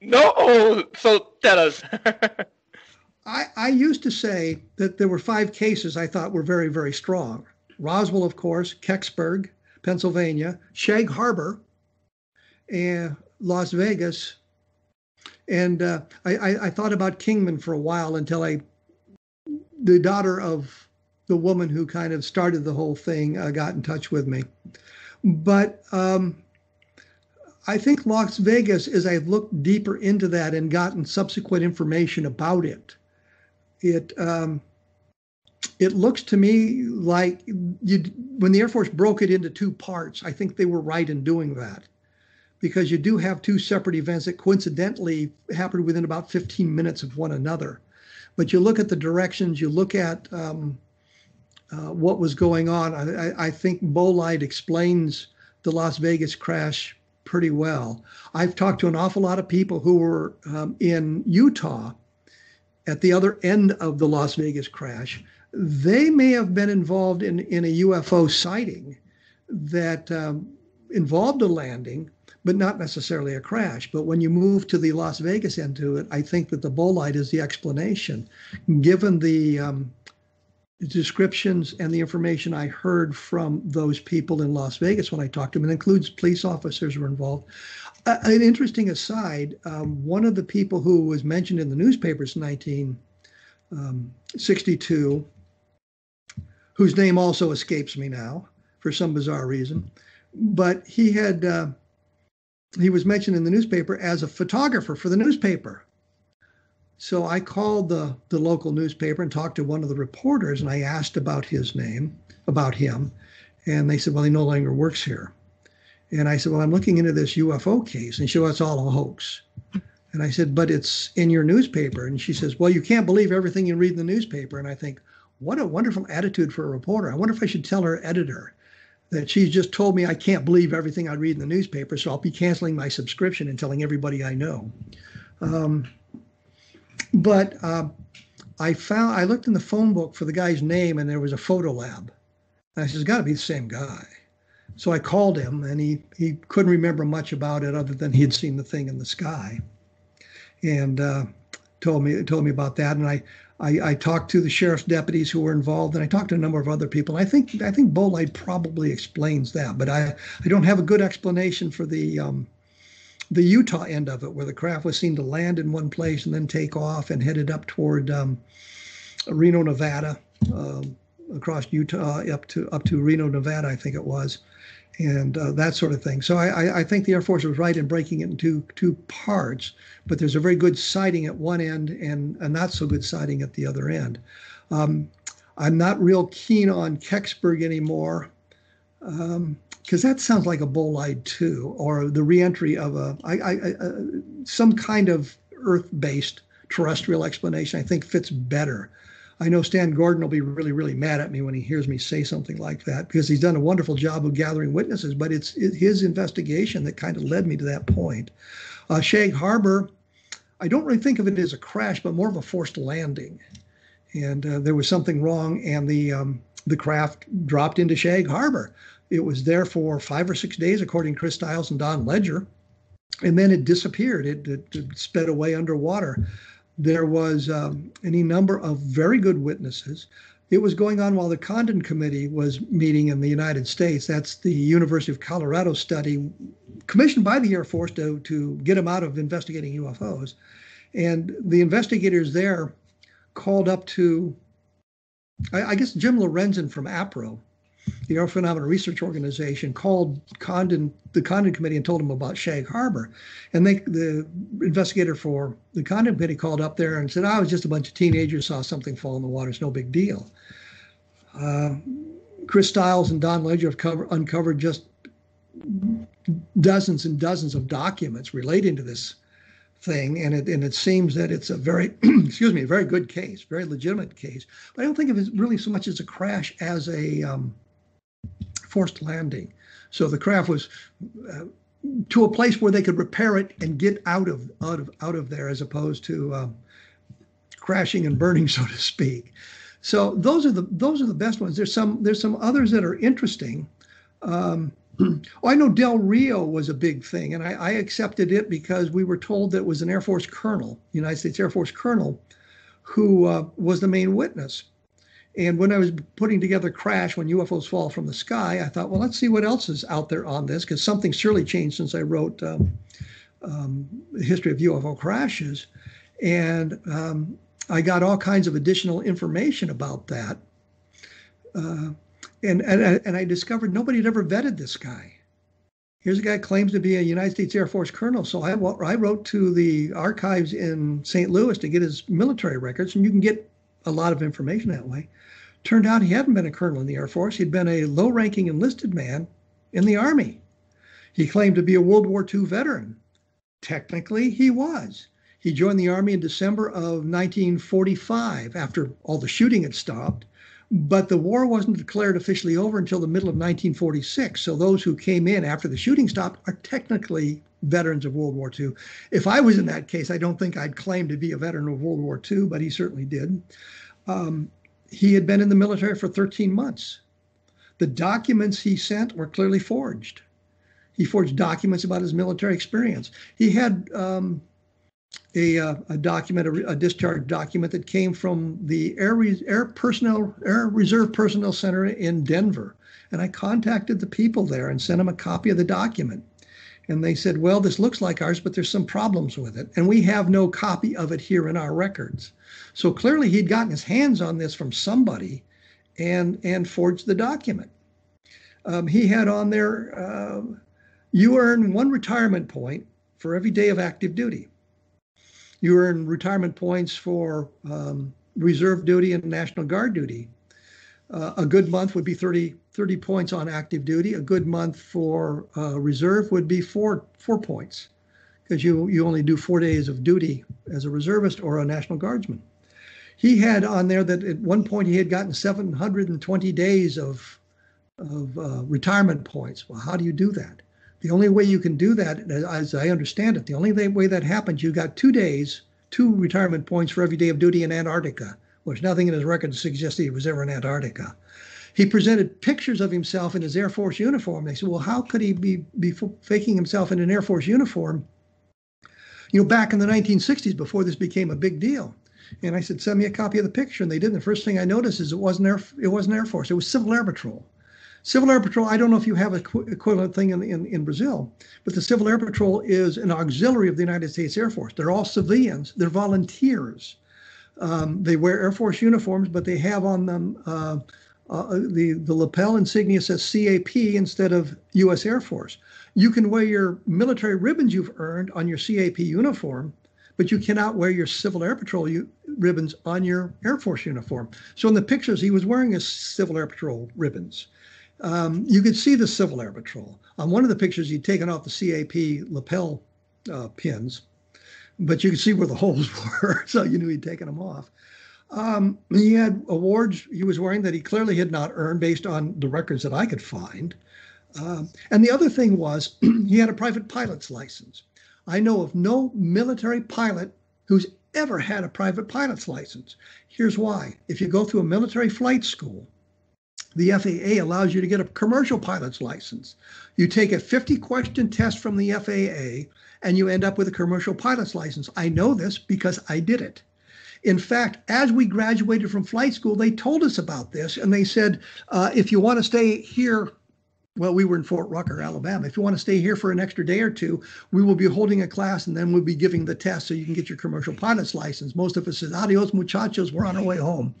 Speaker 1: No, so tell us. (laughs)
Speaker 2: I, I used to say that there were five cases I thought were very, very strong. Roswell, of course, Kecksburg, Pennsylvania, Shag Harbor, and Las Vegas. And uh, I, I, I thought about Kingman for a while until I, the daughter of the woman who kind of started the whole thing, uh, got in touch with me. But um, I think Las Vegas, as I've looked deeper into that and gotten subsequent information about it, it um, it looks to me like you, when the Air Force broke it into two parts, I think they were right in doing that because you do have two separate events that coincidentally happened within about 15 minutes of one another. But you look at the directions, you look at um, uh, what was going on. I, I think Bolide explains the Las Vegas crash pretty well. I've talked to an awful lot of people who were um, in Utah at the other end of the Las Vegas crash. They may have been involved in, in a UFO sighting that um, involved a landing, but not necessarily a crash. But when you move to the Las Vegas end to it, I think that the bolide is the explanation, given the um, descriptions and the information I heard from those people in Las Vegas when I talked to them. It includes police officers were involved. Uh, an interesting aside: um, one of the people who was mentioned in the newspapers in 1962, um, whose name also escapes me now for some bizarre reason, but he had uh, he was mentioned in the newspaper as a photographer for the newspaper. So I called the, the local newspaper and talked to one of the reporters, and I asked about his name, about him. And they said, well, he no longer works here. And I said, well, I'm looking into this UFO case. And she said, it's all a hoax. And I said, but it's in your newspaper. And she says, well, you can't believe everything you read in the newspaper. And I think, what a wonderful attitude for a reporter. I wonder if I should tell her editor that she's just told me I can't believe everything I read in the newspaper, so I'll be canceling my subscription and telling everybody I know. Um, but uh, I found I looked in the phone book for the guy's name, and there was a photo lab. And I said, "It's got to be the same guy." So I called him, and he he couldn't remember much about it other than he had seen the thing in the sky, and uh, told me told me about that. And I I, I, talked to the sheriff's deputies who were involved, and I talked to a number of other people. I think I think bolide probably explains that, but I I don't have a good explanation for the um, the Utah end of it, where the craft was seen to land in one place and then take off and headed up toward um, Reno, Nevada, uh, across Utah up to up to Reno, Nevada, I think it was, and uh, that sort of thing. So I, I, think the Air Force was right in breaking it into two parts, but there's a very good sighting at one end and a not so good sighting at the other end. Um, I'm not real keen on Kecksburg anymore. Um, because that sounds like a bolide too, or the reentry of a I, I, I, some kind of Earth-based terrestrial explanation. I think fits better. I know Stan Gordon will be really, really mad at me when he hears me say something like that because he's done a wonderful job of gathering witnesses, but it's his investigation that kind of led me to that point. Uh, Shag Harbor, I don't really think of it as a crash, but more of a forced landing. And uh, there was something wrong, and the um, the craft dropped into Shag Harbor. It was there for five or six days, according to Chris Styles and Don Ledger, and then it disappeared. It, it, it sped away underwater. There was um, any number of very good witnesses. It was going on while the Condon Committee was meeting in the United States. That's the University of Colorado study commissioned by the Air Force to, to get them out of investigating UFOs. And the investigators there called up to, I, I guess, Jim Lorenzen from APRO, the Air Phenomena Research Organization called Condon, the Condon Committee and told them about Shag Harbor. And they, the investigator for the Condon Committee called up there and said, oh, I was just a bunch of teenagers saw something fall in the water. It's no big deal. Uh, Chris Styles and Don Ledger have cover, uncovered just dozens and dozens of documents relating to this thing, and it and it seems that it's a very (clears throat) excuse me, a very good case, very legitimate case. But I don't think of it really so much as a crash as a um, forced landing. So the craft was uh, to a place where they could repair it and get out of out of out of there, as opposed to um, crashing and burning, (laughs) so to speak. So those are the those are the best ones. There's some there's some others that are interesting. Um, oh, (clears throat) I know Del Rio was a big thing, and I, I, accepted it because we were told that it was an Air Force colonel, United States Air Force colonel, who uh, was the main witness. And when I was putting together Crash, when UFOs fall from the sky, I thought, well, let's see what else is out there on this, because something surely changed since I wrote um, um, the history of UFO crashes. And um, I got all kinds of additional information about that. Uh, and, and, and I discovered nobody had ever vetted this guy. Here's a guy claims to be a United States Air Force colonel. So I, I wrote to the archives in St. Louis to get his military records, and you can get a lot of information that way. Turned out he hadn't been a colonel in the Air Force. He'd been a low ranking enlisted man in the Army. He claimed to be a World War II veteran. Technically, he was. He joined the Army in December of 1945 after all the shooting had stopped. But the war wasn't declared officially over until the middle of 1946. So those who came in after the shooting stopped are technically veterans of World War II. If I was in that case, I don't think I'd claim to be a veteran of World War II, but he certainly did. Um, he had been in the military for 13 months. The documents he sent were clearly forged. He forged documents about his military experience. He had um, a, uh, a, document, a, a, discharge document that came from the Air, Air Personnel, Air Reserve Personnel Center in Denver. And I contacted the people there and sent them a copy of the document. And they said, well, this looks like ours, but there's some problems with it. And we have no copy of it here in our records. So clearly he'd gotten his hands on this from somebody and, and forged the document. Um, he had on there, uh, you earn one retirement point for every day of active duty. You earn retirement points for um, reserve duty and National Guard duty. Uh, a good month would be 30, 30 points on active duty. A good month for uh, reserve would be four four points because you you only do four days of duty as a reservist or a National Guardsman. He had on there that at one point he had gotten 720 days of of uh, retirement points. Well, how do you do that? The only way you can do that, as I understand it, the only way that happens, you got two days, two retirement points for every day of duty in Antarctica. There's nothing in his record to suggest he was ever in Antarctica. He presented pictures of himself in his Air Force uniform. They said, well, how could he be, be faking himself in an Air Force uniform? You know, back in the 1960s, before this became a big deal. And I said, send me a copy of the picture. And they did. And the first thing I noticed is it wasn't Air, it wasn't Air Force. It was Civil Air Patrol. Civil Air Patrol, I don't know if you have an equivalent thing in, in, in Brazil, but the Civil Air Patrol is an auxiliary of the United States Air Force. They're all civilians, they're volunteers. Um, they wear Air Force uniforms, but they have on them uh, uh, the, the lapel insignia says CAP instead of U.S. Air Force. You can wear your military ribbons you've earned on your CAP uniform, but you cannot wear your Civil Air Patrol u- ribbons on your Air Force uniform. So in the pictures, he was wearing his Civil Air Patrol ribbons. Um, you could see the Civil Air Patrol. On one of the pictures, he'd taken off the CAP lapel uh, pins but you could see where the (laughs) holes were, so you knew he'd taken them off. Um, he had awards he was wearing that he clearly had not earned based on the records that I could find. Um, and the other thing was (clears throat) he had a private pilot's license. I know of no military pilot who's ever had a private pilot's license. Here's why. If you go through a military flight school, the FAA allows you to get a commercial pilot's license. You take a 50 question test from the FAA and you end up with a commercial pilot's license. I know this because I did it. In fact, as we graduated from flight school, they told us about this and they said, uh, if you want to stay here, well, we were in Fort Rucker, Alabama. If you want to stay here for an extra day or two, we will be holding a class and then we'll be giving the test so you can get your commercial pilot's license. Most of us said, adios, muchachos, we're on our way home.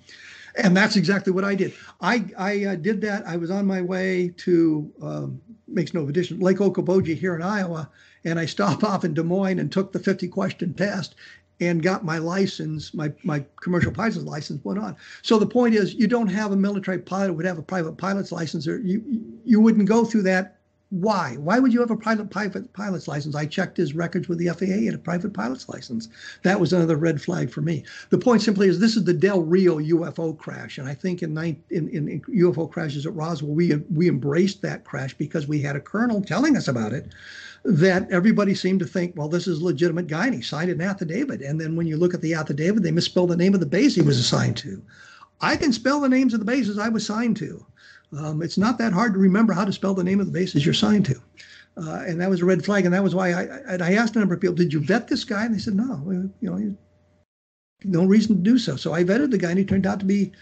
Speaker 2: And that's exactly what I did. I, I uh, did that. I was on my way to, um, makes no addition, Lake Okoboji here in Iowa and I stopped (laughs) off in Des Moines and took the 50 question test and got my license, my, my commercial pilot's license went on. So the point is, you don't have a military pilot would have a private pilot's license, or you you wouldn't go through that. Why? Why would you have a private private pilot's license? I checked his records with the FAA and a private pilot's license. That was another red flag for me. The point simply is, this is the Del Rio UFO crash, and I think in, in, in, in UFO crashes at Roswell, we we embraced that crash because we had a colonel telling us about it that everybody seemed to think, well, this is a legitimate guy, and he signed an affidavit. And then when you look at the affidavit, they misspelled the name of the base he was assigned to. I can spell the names of the bases I was signed to. Um, it's not that hard to remember how to spell the name of the bases you're signed to. Uh, and that was a red flag. And that was why I, I, I, asked a number of people, did you vet this guy? And they said, no, you know, no reason to do so. So I vetted the guy, and he turned out to be,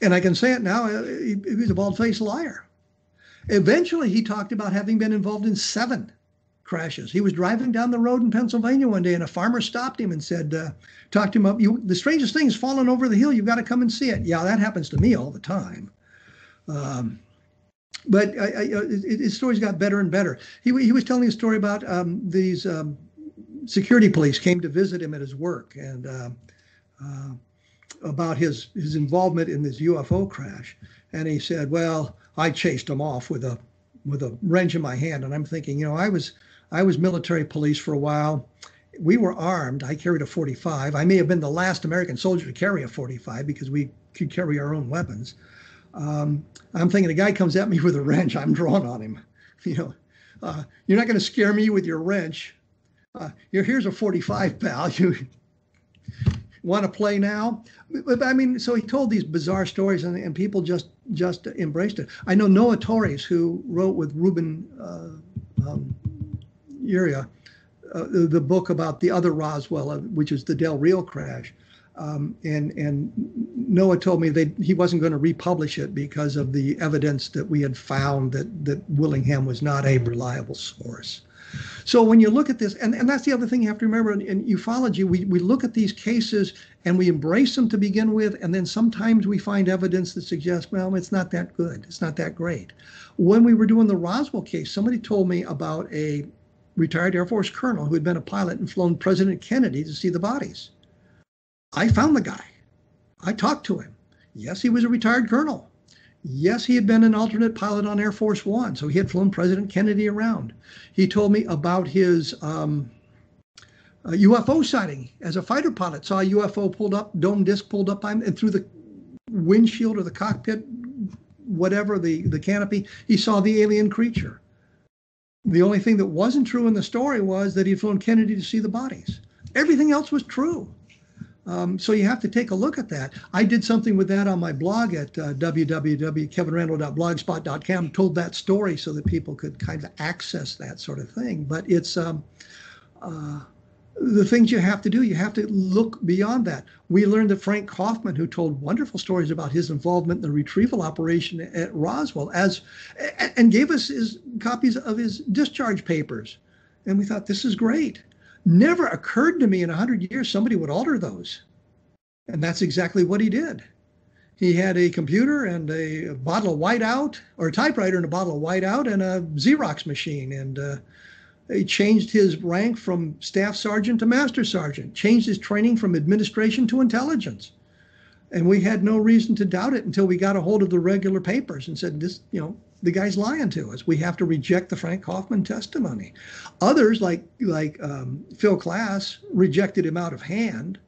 Speaker 2: and I can say it now, uh, he, he was a bald faced liar. Eventually, he talked about having been involved in seven crashes. He was driving down the road in Pennsylvania one day, and a farmer stopped him and said, uh, "Talked to him up. You, the strangest thing is falling over the hill. You've got to come and see it." Yeah, that happens to me all the time. Um, but I, I, his stories got better and better. He, he was telling a story about um, these um, security police came to visit him at his work and uh, uh, about his his involvement in this UFO crash. And he said, "Well, I chased him off with a with a wrench in my hand." And I'm thinking, you know, I was I was military police for a while. We were armed. I carried a 45. I may have been the last American soldier to carry a 45 because we could carry our own weapons. Um, I'm thinking a guy comes at me with a wrench, I'm drawn on him. (laughs) You know, uh, you're not going to scare me with your wrench. Uh, here's a 45, pal. (laughs) You want to play now? But, I mean, so he told these bizarre stories, and, and people just just embraced it. I know Noah Torres, who wrote with Ruben uh, um, Urrea, uh, the, the, book about the other Roswell, uh, which is the Del Rio crash. Um, and and Noah told me that he wasn't going to republish it because of the evidence that we had found that that Willingham was not a reliable source. So when you look at this, and, and that's the other thing you have to remember in, in ufology, we, we look at these cases and we embrace them to begin with, and then sometimes we find evidence that suggests, well, it's not that good, it's not that great. When we were doing the Roswell case, somebody told me about a retired Air Force colonel who had been a pilot and flown President Kennedy to see the bodies. I found the guy. I talked to him. Yes, he was a retired colonel. Yes, he had been an alternate pilot on Air Force One, so he had flown President Kennedy around. He told me about his um, UFO sighting as a fighter pilot. Saw a UFO pulled up, dome disc pulled up by him, and through the windshield or the cockpit, whatever the the canopy, he saw the alien creature. The only thing that wasn't true in the story was that he'd flown Kennedy to see the bodies. Everything else was true. Um, so you have to take a look at that. I did something with that on my blog at uh, www.kevinrandle.blogspot.com, told that story so that people could kind of access that sort of thing. But it's um, uh, the things you have to do, you have to look beyond that. We learned that Frank Kaufmann, who told wonderful stories about his involvement in the retrieval operation at Roswell, as and gave us his copies of his discharge papers. And we thought, this is great. Never occurred to me in 100 years somebody would alter those. And that's exactly what he did. He had a computer and a bottle of whiteout, or a typewriter and a bottle of whiteout, and a Xerox machine. And uh, he changed his rank from staff sergeant to master sergeant, changed his training from administration to intelligence. And we had no reason to doubt it until we got a hold of the regular papers and said, this, you know, the guy's lying to us. We have to reject the Frank Kaufmann testimony. Others, like like um, Phil Klass, rejected him out of hand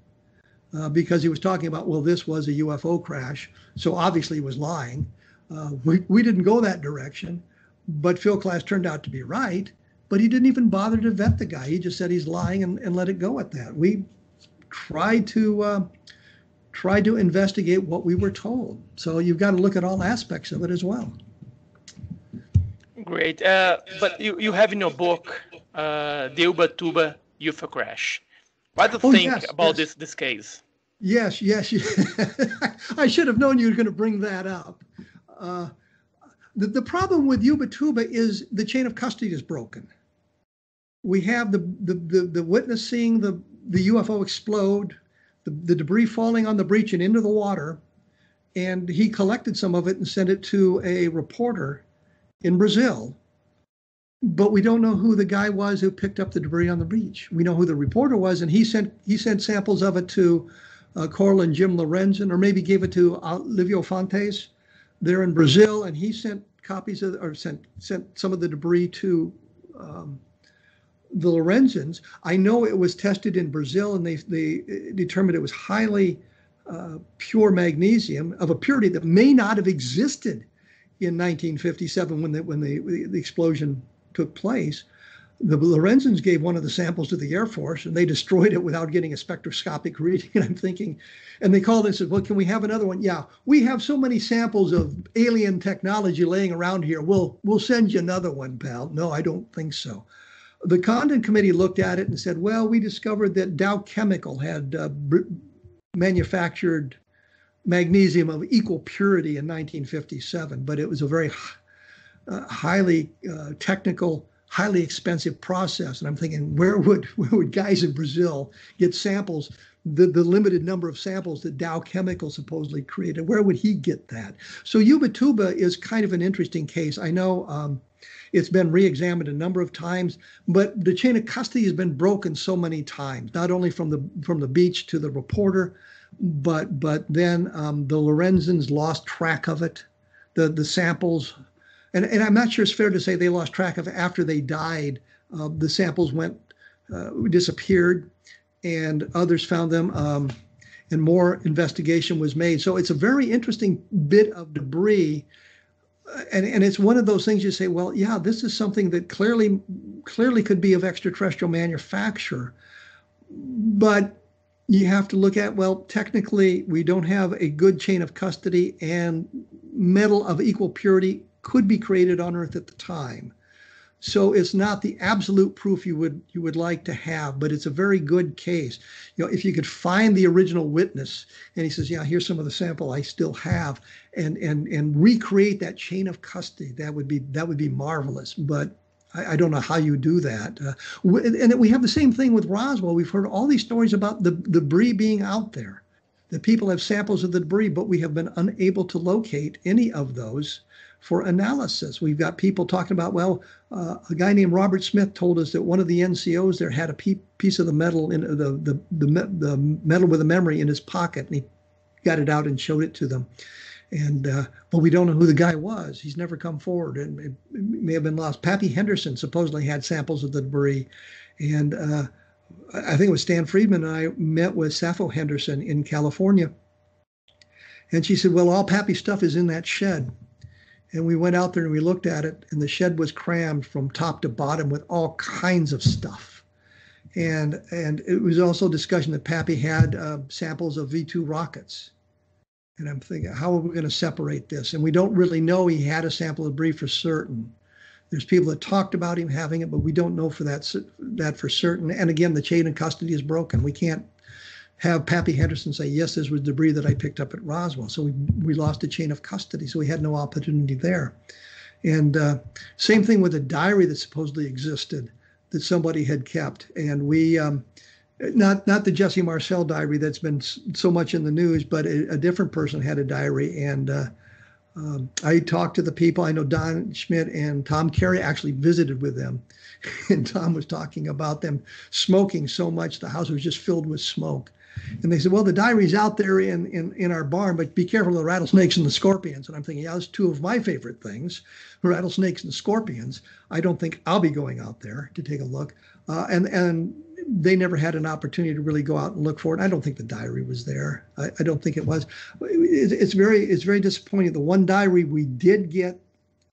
Speaker 2: uh, because he was talking about, well, this was a UFO crash, so obviously he was lying. Uh, we we didn't go that direction, but Phil Klass turned out to be right. But he didn't even bother to vet the guy. He just said he's lying and, and let it go at that. We tried to. Uh, try to investigate what we were told. So you've got to look at all aspects of it as well.
Speaker 1: Great. Uh, but you, you have in your book uh, the Ubatuba UFO crash. What do you oh, think yes, about yes. this this case?
Speaker 2: Yes, yes. (laughs) I should have known you were going to bring that up. Uh, the, the problem with Ubatuba is the chain of custody is broken. We have the, the, the, the witness seeing the, the UFO explode, the, the debris falling on the breach and into the water, and he collected some of it and sent it to a reporter in Brazil, but we don't know who the guy was who picked up the debris on the beach. We know who the reporter was, and he sent he sent samples of it to uh, Coral and Jim Lorenzen, or maybe gave it to uh, Olavo Fontes there in Brazil, and he sent copies of or sent sent some of the debris to um, the Lorenzens. I know it was tested in Brazil, and they they determined it was highly uh, pure magnesium of a purity that may not have existed in 1957 when the when the, the explosion took place. The Lorenzens gave one of the samples to the Air Force and they destroyed it without getting a spectroscopic (laughs) reading. And I'm thinking, and they called and said, Well, can we have another one? Yeah, we have so many samples of alien technology laying around here. We'll we'll send you another one, pal. No, I don't think so. The Condon Committee looked at it and said, Well, we discovered that Dow Chemical had uh, manufactured magnesium of equal purity in 1957, but it was a very uh, highly uh, technical, highly expensive process. And I'm thinking, where would (laughs) where would guys in Brazil get samples? The, the limited number of samples that Dow Chemical supposedly created, where would he get that? So Ubatuba is kind of an interesting case. I know um, it's been re-examined a number of times, but the chain of custody has been broken so many times, not only from the from the beach to the reporter, but but then um, the Lorenzens lost track of it. The the samples, and, and I'm not sure it's fair to say they lost track of it after they died. Uh, the samples went uh, disappeared, and others found them. Um, and more investigation was made. So it's a very interesting bit of debris. And, and it's one of those things you say, well, yeah, this is something that clearly clearly could be of extraterrestrial manufacture. But you have to look at, well, technically, we don't have a good chain of custody, and metal of equal purity could be created on Earth at the time. So it's not the absolute proof you would you would like to have, but it's a very good case. You know, if you could find the original witness and he says, "Yeah, here's some of the sample I still have," and and and recreate that chain of custody, that would be that would be marvelous. But I, I don't know how you do that. Uh, and we have the same thing with Roswell. We've heard all these stories about the, the debris being out there. The people have samples of the debris, but we have been unable to locate any of those for analysis. We've got people talking about, well, uh, a guy named Robert Smith told us that one of the NCOs there had a piece of the metal in the, the, the, the metal with a memory in his pocket, and he got it out and showed it to them. And uh, but we don't know who the guy was. He's never come forward, and it, may have been lost. Pappy Henderson supposedly had samples of the debris, and uh, I think it was Stan Friedman and I met with Sappho Henderson in California, and she said, "Well, all Pappy's stuff is in that shed." And we went out there and we looked at it, and the shed was crammed from top to bottom with all kinds of stuff. And and it was also a discussion that Pappy had uh, samples of V2 rockets. And I'm thinking, how are we going to separate this? And we don't really know he had a sample of debris for certain. There's people that talked about him having it, but we don't know for that that for certain. And again, the chain of custody is broken. We can't have Pappy Henderson say, yes, this was debris that I picked up at Roswell. So we, we lost a chain of custody. So we had no opportunity there. And uh, same thing with a diary that supposedly existed that somebody had kept. And we, um, not not the Jesse Marcel diary that's been so much in the news, but a, a different person had a diary. And uh, um, I talked to the people. I know Don Schmitt and Tom Carey actually visited with them. (laughs) And Tom was talking about them smoking so much the house was just filled with smoke. And they said, well, the diary's out there in, in, in our barn, but be careful of the rattlesnakes and the scorpions. And I'm thinking, yeah, those two of my favorite things, rattlesnakes and scorpions. I don't think I'll be going out there to take a look. Uh, and, and they never had an opportunity to really go out and look for it. I don't think the diary was there. I, I don't think it was. It, it's very, it's very disappointing. The one diary we did get,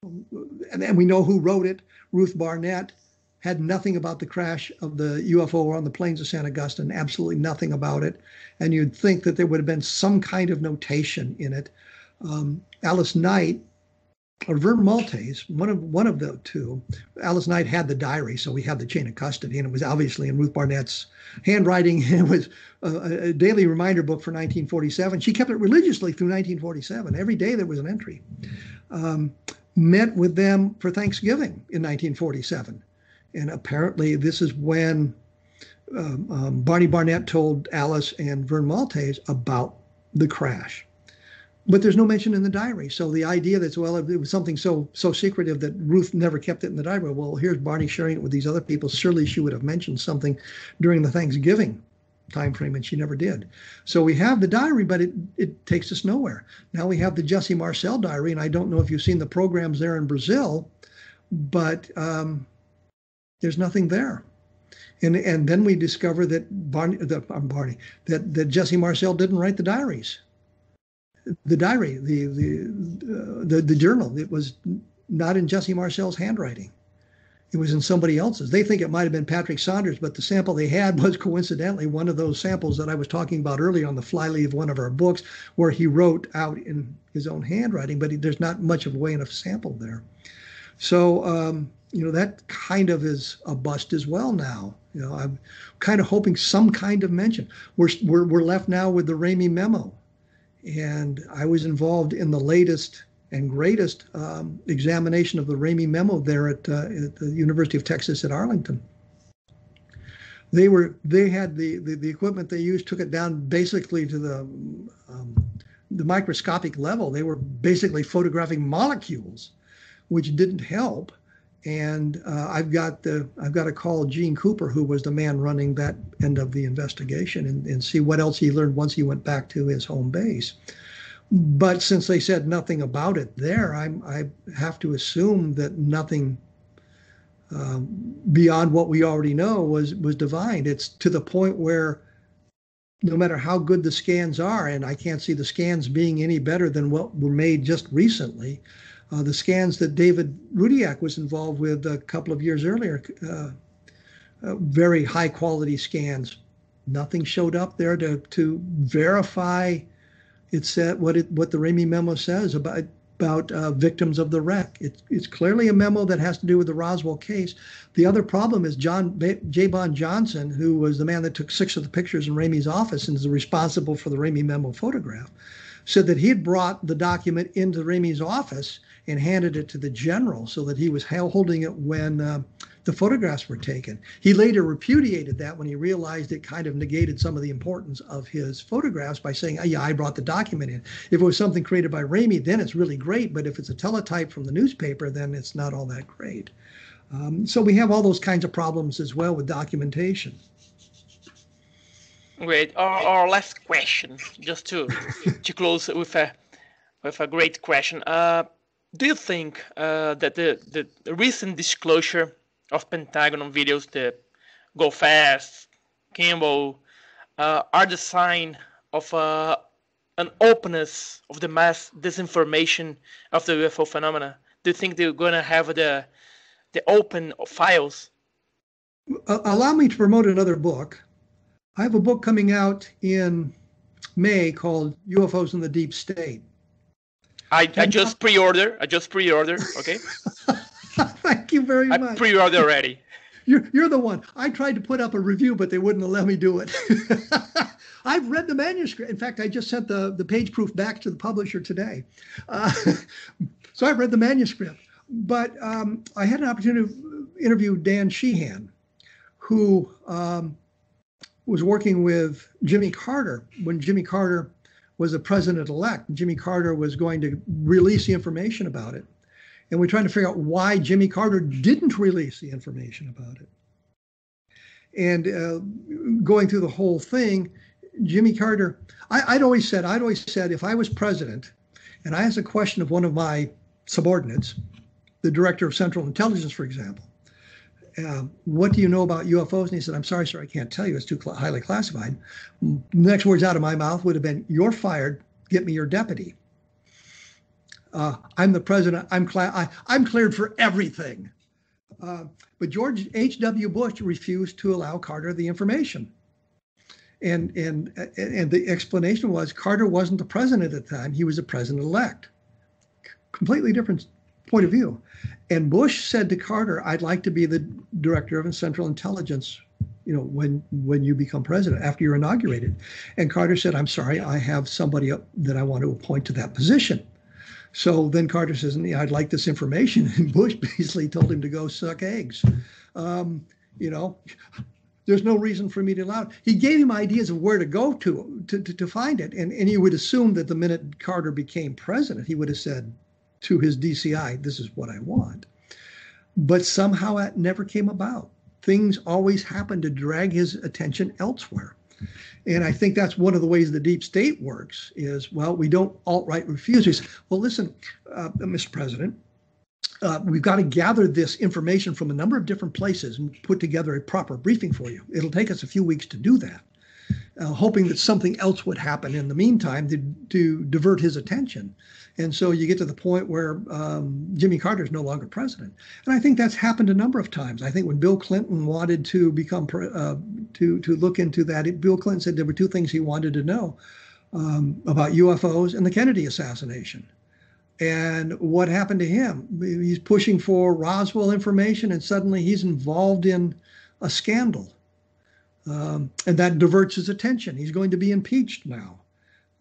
Speaker 2: and, and we know who wrote it, Ruth Barnett, had nothing about the crash of the UFO on the plains of San Augustine, absolutely nothing about it. And you'd think that there would have been some kind of notation in it. Um, Alice Knight or Vern Maltese, one of one of the two. Alice Knight had the diary, so we had the chain of custody, and it was obviously in Ruth Barnett's handwriting. (laughs) It was a, a, daily reminder book for 1947. She kept it religiously through 1947. Every day there was an entry. Um, met with them for Thanksgiving in 1947 and apparently, this is when um, um, Barney Barnett told Alice and Vern Maltese about the crash. But there's no mention in the diary. So the idea that well, it was something so so secretive that Ruth never kept it in the diary. Well, here's Barney sharing it with these other people. Surely she would have mentioned something during the Thanksgiving time frame, and she never did. So we have the diary, but it it takes us nowhere. Now we have the Jesse Marcel diary, and I don't know if you've seen the programs there in Brazil, but um, there's nothing there. And, and then we discover that Barney, the, Barney, that, that Jesse Marcel didn't write the diaries. The diary, the the, uh, the the journal, it was not in Jesse Marcel's handwriting. It was in somebody else's. They think it might have been Patrick Saunders, but the sample they had (laughs) was coincidentally one of those samples that I was talking about earlier on the flyleaf of one of our books, where he wrote out in his own handwriting, but he, there's not much of a way enough sample there. So um, you know that kind of is a bust as well now. You know, I'm kind of hoping some kind of mention. We're we're, we're left now with the Ramey memo, and I was involved in the latest and greatest um, examination of the Ramey memo there at, uh, at, the University of Texas at Arlington. They were they had the, the, the equipment they used took it down basically to the um, the microscopic level. They were basically photographing molecules, which didn't help and uh, I've got the I've got to call Gene Cooper, who was the man running that end of the investigation, and, and see what else he learned once he went back to his home base. But since they said nothing about it there, I, I have to assume that nothing um, beyond what we already know was was divined. It's to the point where no matter how good the scans are, and I can't see the scans being any better than what were made just recently. Uh, the scans that David Rudiak was involved with a couple of years earlier, uh, uh, very high quality scans. Nothing showed up there to to verify it said what it what the Ramey memo says about about uh, victims of the wreck. It's, it's clearly a memo that has to do with the Roswell case. The other problem is John J. Bond Johnson, who was the man that took six of the pictures in Ramey's office and is responsible for the Ramey memo photograph, said that he had brought the document into Ramey's office and handed it to the general so that he was holding it when uh, the photographs were taken. He later repudiated that when he realized it kind of negated some of the importance of his photographs by saying, oh, yeah, I brought the document in. If it was something created by Ramey, then it's really great. But if it's a teletype from the newspaper, then it's not all that great. Um, so we have all those kinds of problems as well with documentation.
Speaker 1: Great. Our, our last question, just to to close with a with a great question. Uh, do you think uh, that the, the recent disclosure of Pentagon on videos, the Go Fast, Gimbal, uh, are the sign of uh, an openness of the mass disinformation of the UFO phenomena? Do you think they're going to have the the open files?
Speaker 2: Allow me to promote another book. I have a book coming out in May called UFOs in the Deep State.
Speaker 1: I, I just pre-order. I just pre-order. Okay. (laughs)
Speaker 2: Thank you very much.
Speaker 1: I pre-ordered already. (laughs)
Speaker 2: You're, you're the one. I tried to put up a review, but they wouldn't let me do it. (laughs) I've read the manuscript. In fact, I just sent the, the page proof back to the publisher today. Uh, so I've read the manuscript. But um, I had an opportunity to interview Dan Sheehan, who um, was working with Jimmy Carter when Jimmy Carter was the president elect. Jimmy Carter was going to release the information about it and we're trying to figure out why Jimmy Carter didn't release the information about it. And uh, going through the whole thing, Jimmy Carter, I, would always said, I'd always said, if I was president and I asked a question of one of my subordinates, the director of Central Intelligence, for example, uh, what do you know about UFOs? And he said, I'm sorry, sir, I can't tell you. It's too cl- highly classified. The next words out of my mouth would have been, You're fired. Get me your deputy uh, I'm the president. I'm cl- I, am cleared for everything. Uh, but George H.W. Bush refused to allow Carter the information. And, and, and the explanation was Carter wasn't the president at the time, he was the president elect. Completely different point of view. And Bush said to Carter, I'd like to be the director of Central Intelligence you know when when you become president after you're inaugurated and carter said i'm sorry i have somebody that i want to appoint to that position so then Carter says, yeah, I'd like this information. (laughs) And Bush basically told him to go suck eggs. Um, you know, there's no reason for me to allow it. He gave him ideas of where to go to to, to, to find it. And, and you would assume that the minute Carter became president, he would have said to his DCI, this is what I want. But somehow that never came about. Things always happened to drag his attention elsewhere. And I think that's one of the ways the deep state works is, well, we don't outright refuse. We say, well, listen, uh, Mr. President, uh, we've got to gather this information from a number of different places and put together a proper briefing for you. It'll take us a few weeks to do that, uh, hoping that something else would happen in the meantime to, to divert his attention. And so you get to the point where um, Jimmy Carter is no longer president. And I think that's happened a number of times. I think when Bill Clinton wanted to become uh, to to look into that, Bill Clinton said there were two things he wanted to know um, about UFOs and the Kennedy assassination. And what happened to him? He's pushing for Roswell information, and suddenly he's involved in a scandal. Um, and that diverts his attention. He's going to be impeached now.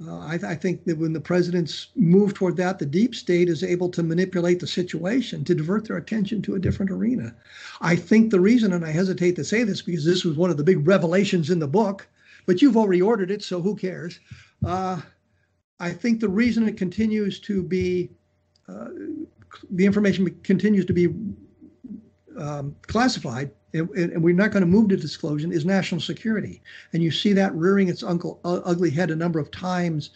Speaker 2: Uh, I, I, think that when the presidents move toward that, the deep state is able to manipulate the situation to divert their attention to a different arena. I think the reason, and I hesitate to say this because this was one of the big revelations in the book, but you've already ordered it, so who cares? Uh, I think the reason it continues to be, uh, the information continues to be um, classified and, and, we're not going to move to disclosure, is national security. And you see that rearing its uncle, uh, ugly head a number of times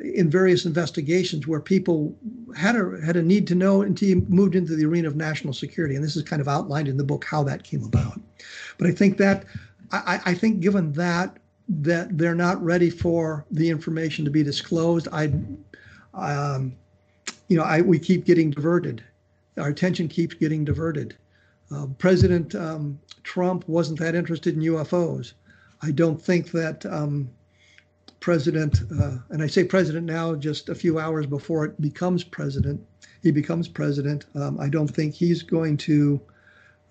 Speaker 2: in various investigations where people had a had a need to know until you moved into the arena of national security. And this is kind of outlined in the book how that came about. But I think that I, I think given that that they're not ready for the information to be disclosed. I, um, you know, I we keep getting diverted. Our attention keeps getting diverted. Uh, President um, Trump wasn't that interested in UFOs. I don't think that um, President, uh, and I say president now, just a few hours before it becomes president, he becomes president. Um, I don't think he's going to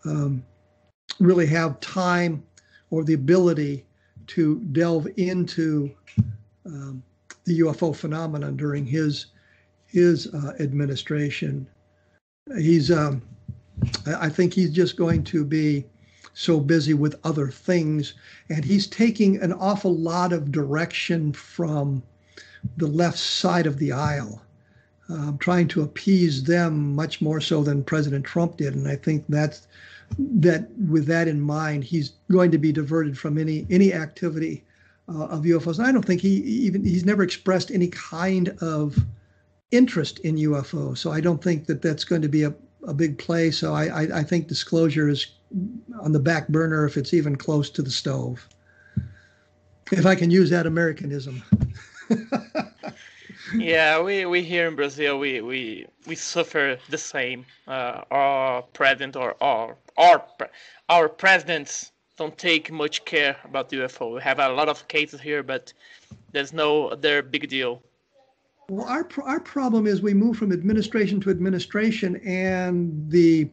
Speaker 2: um, really have time or the ability to delve into um, the UFO phenomenon during his his uh, administration. He's, um, I think he's just going to be so busy with other things, and he's taking an awful lot of direction from the left side of the aisle. Um, trying to appease them much more so than President Trump did, and I think that's that. With that in mind, he's going to be diverted from any any activity uh, of UFOs. And I don't think he even he's never expressed any kind of interest in UFOs. So I don't think that that's going to be a, a big play. So I, I, I think disclosure is on the back burner if it's even close to the stove. If I can use that Americanism. (laughs)
Speaker 1: yeah, we, we here in Brazil we, we we suffer the same. Uh, our president or our our our presidents don't take much care about UFO. We have a lot of cases here, but there's no other big deal.
Speaker 2: Well, our our problem is we move from administration to administration, and the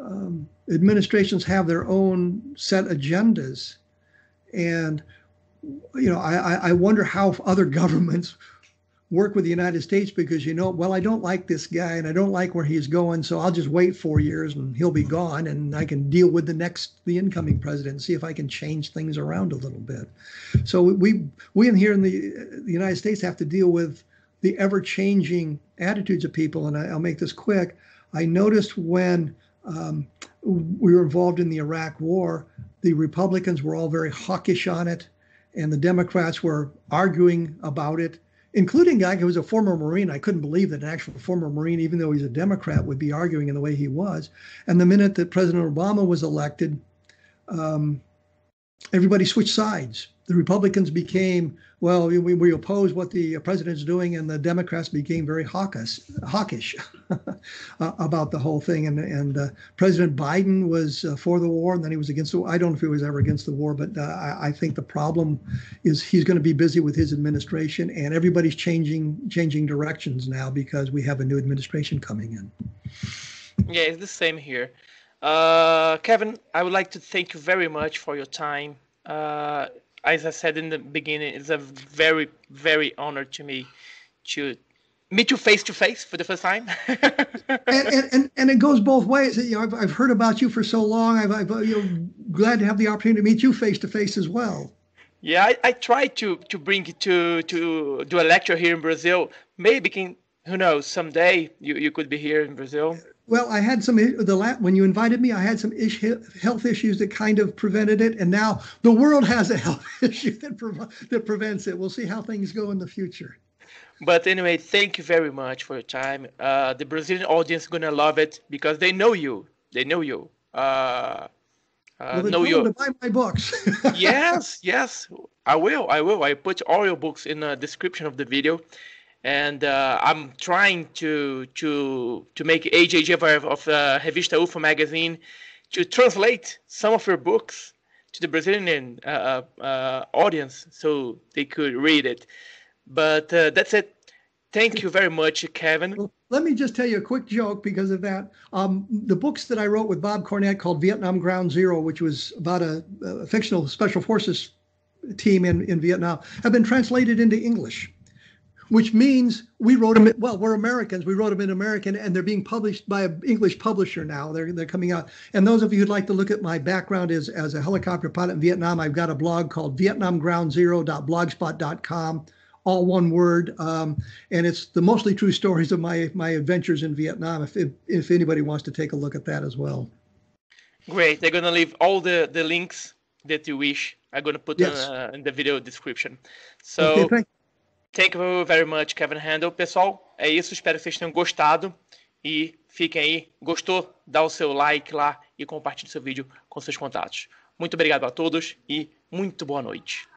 Speaker 2: um, administrations have their own set agendas, and you know, I, I wonder how other (laughs) governments work with the United States because you know, well, I don't like this guy and I don't like where he's going, so I'll just wait four years and he'll be gone, and I can deal with the next, the incoming president, and see if I can change things around a little bit. So we we in here in the, the United States have to deal with the ever-changing attitudes of people, and I, will make this quick. I noticed when um, we were involved in the Iraq War, the Republicans were all very hawkish on it, and the Democrats were arguing about it, including a guy who was a former Marine. I couldn't believe that an actual former Marine, even though he's a Democrat, would be arguing in the way he was. And the minute that President Obama was elected, um, everybody switched sides the Republicans became, well, we, we oppose what the president's doing, and the Democrats became very hawkish, hawkish (laughs) about the whole thing. And, and uh, President Biden was uh, for the war, and then he was against the war. I don't know if he was ever against the war, but uh, I, I, think the problem is he's going to be busy with his administration, and everybody's changing changing directions now because we have a new administration coming in.
Speaker 1: Yeah, it's the same here. Uh, Kevin, I would like to thank you very much for your time. Uh, as I said in the beginning, it's a very, very honor to me to meet you face to face for the first time. (laughs)
Speaker 2: and, and, and, and, it goes both ways. You know, I've, I've heard about you for so long. I've, I've you know, glad to have the opportunity to meet you face to face as well.
Speaker 1: Yeah, I, I tried to to bring it to to do a lecture here in Brazil. Maybe can who knows someday you, you could be here in Brazil.
Speaker 2: Well, I had some the when you invited me, I had some ish, health issues that kind of prevented it, and now the world has a health (laughs) issue that that prevents it. We'll see how things go in the future.
Speaker 1: But anyway, thank you very much for your time. Uh, the Brazilian audience is gonna love it because they know you. They know you. Uh, uh,
Speaker 2: well, know you. To buy my books. (laughs)
Speaker 1: yes, yes, I will. I will. I put all your books in the description of the video and uh, I'm trying to to to make AJJ of, of uh, Revista UFO magazine to translate some of your books to the Brazilian uh, uh, uh audience so they could read it. But uh, that's it. Thank you very much, Kevin.
Speaker 2: Let me just tell you a quick joke because of that. Um, the books that I wrote with Bob Cornett called Vietnam Ground Zero, which was about a, a fictional special forces team in, in Vietnam, have been translated into English which means we wrote them. Well, we're Americans. We wrote them in American, and they're being published by an English publisher now. They're they're coming out. And those of you who'd like to look at my background is as a helicopter pilot in Vietnam, I've got a blog called VietnamGroundZero.blogspot.com, all one word, um, and it's the mostly true stories of my my adventures in Vietnam. If if, if anybody wants to take a look at that as well.
Speaker 1: Great. They're gonna leave all the the links that you wish. I'm gonna put yes. uh, in the video description. So. Okay, Thank you very much, Kevin Handel. Pessoal, é isso. Espero que vocês tenham gostado. E fiquem aí. Gostou? Dá o seu like lá e compartilhe seu vídeo com seus contatos. Muito obrigado a todos e muito boa noite.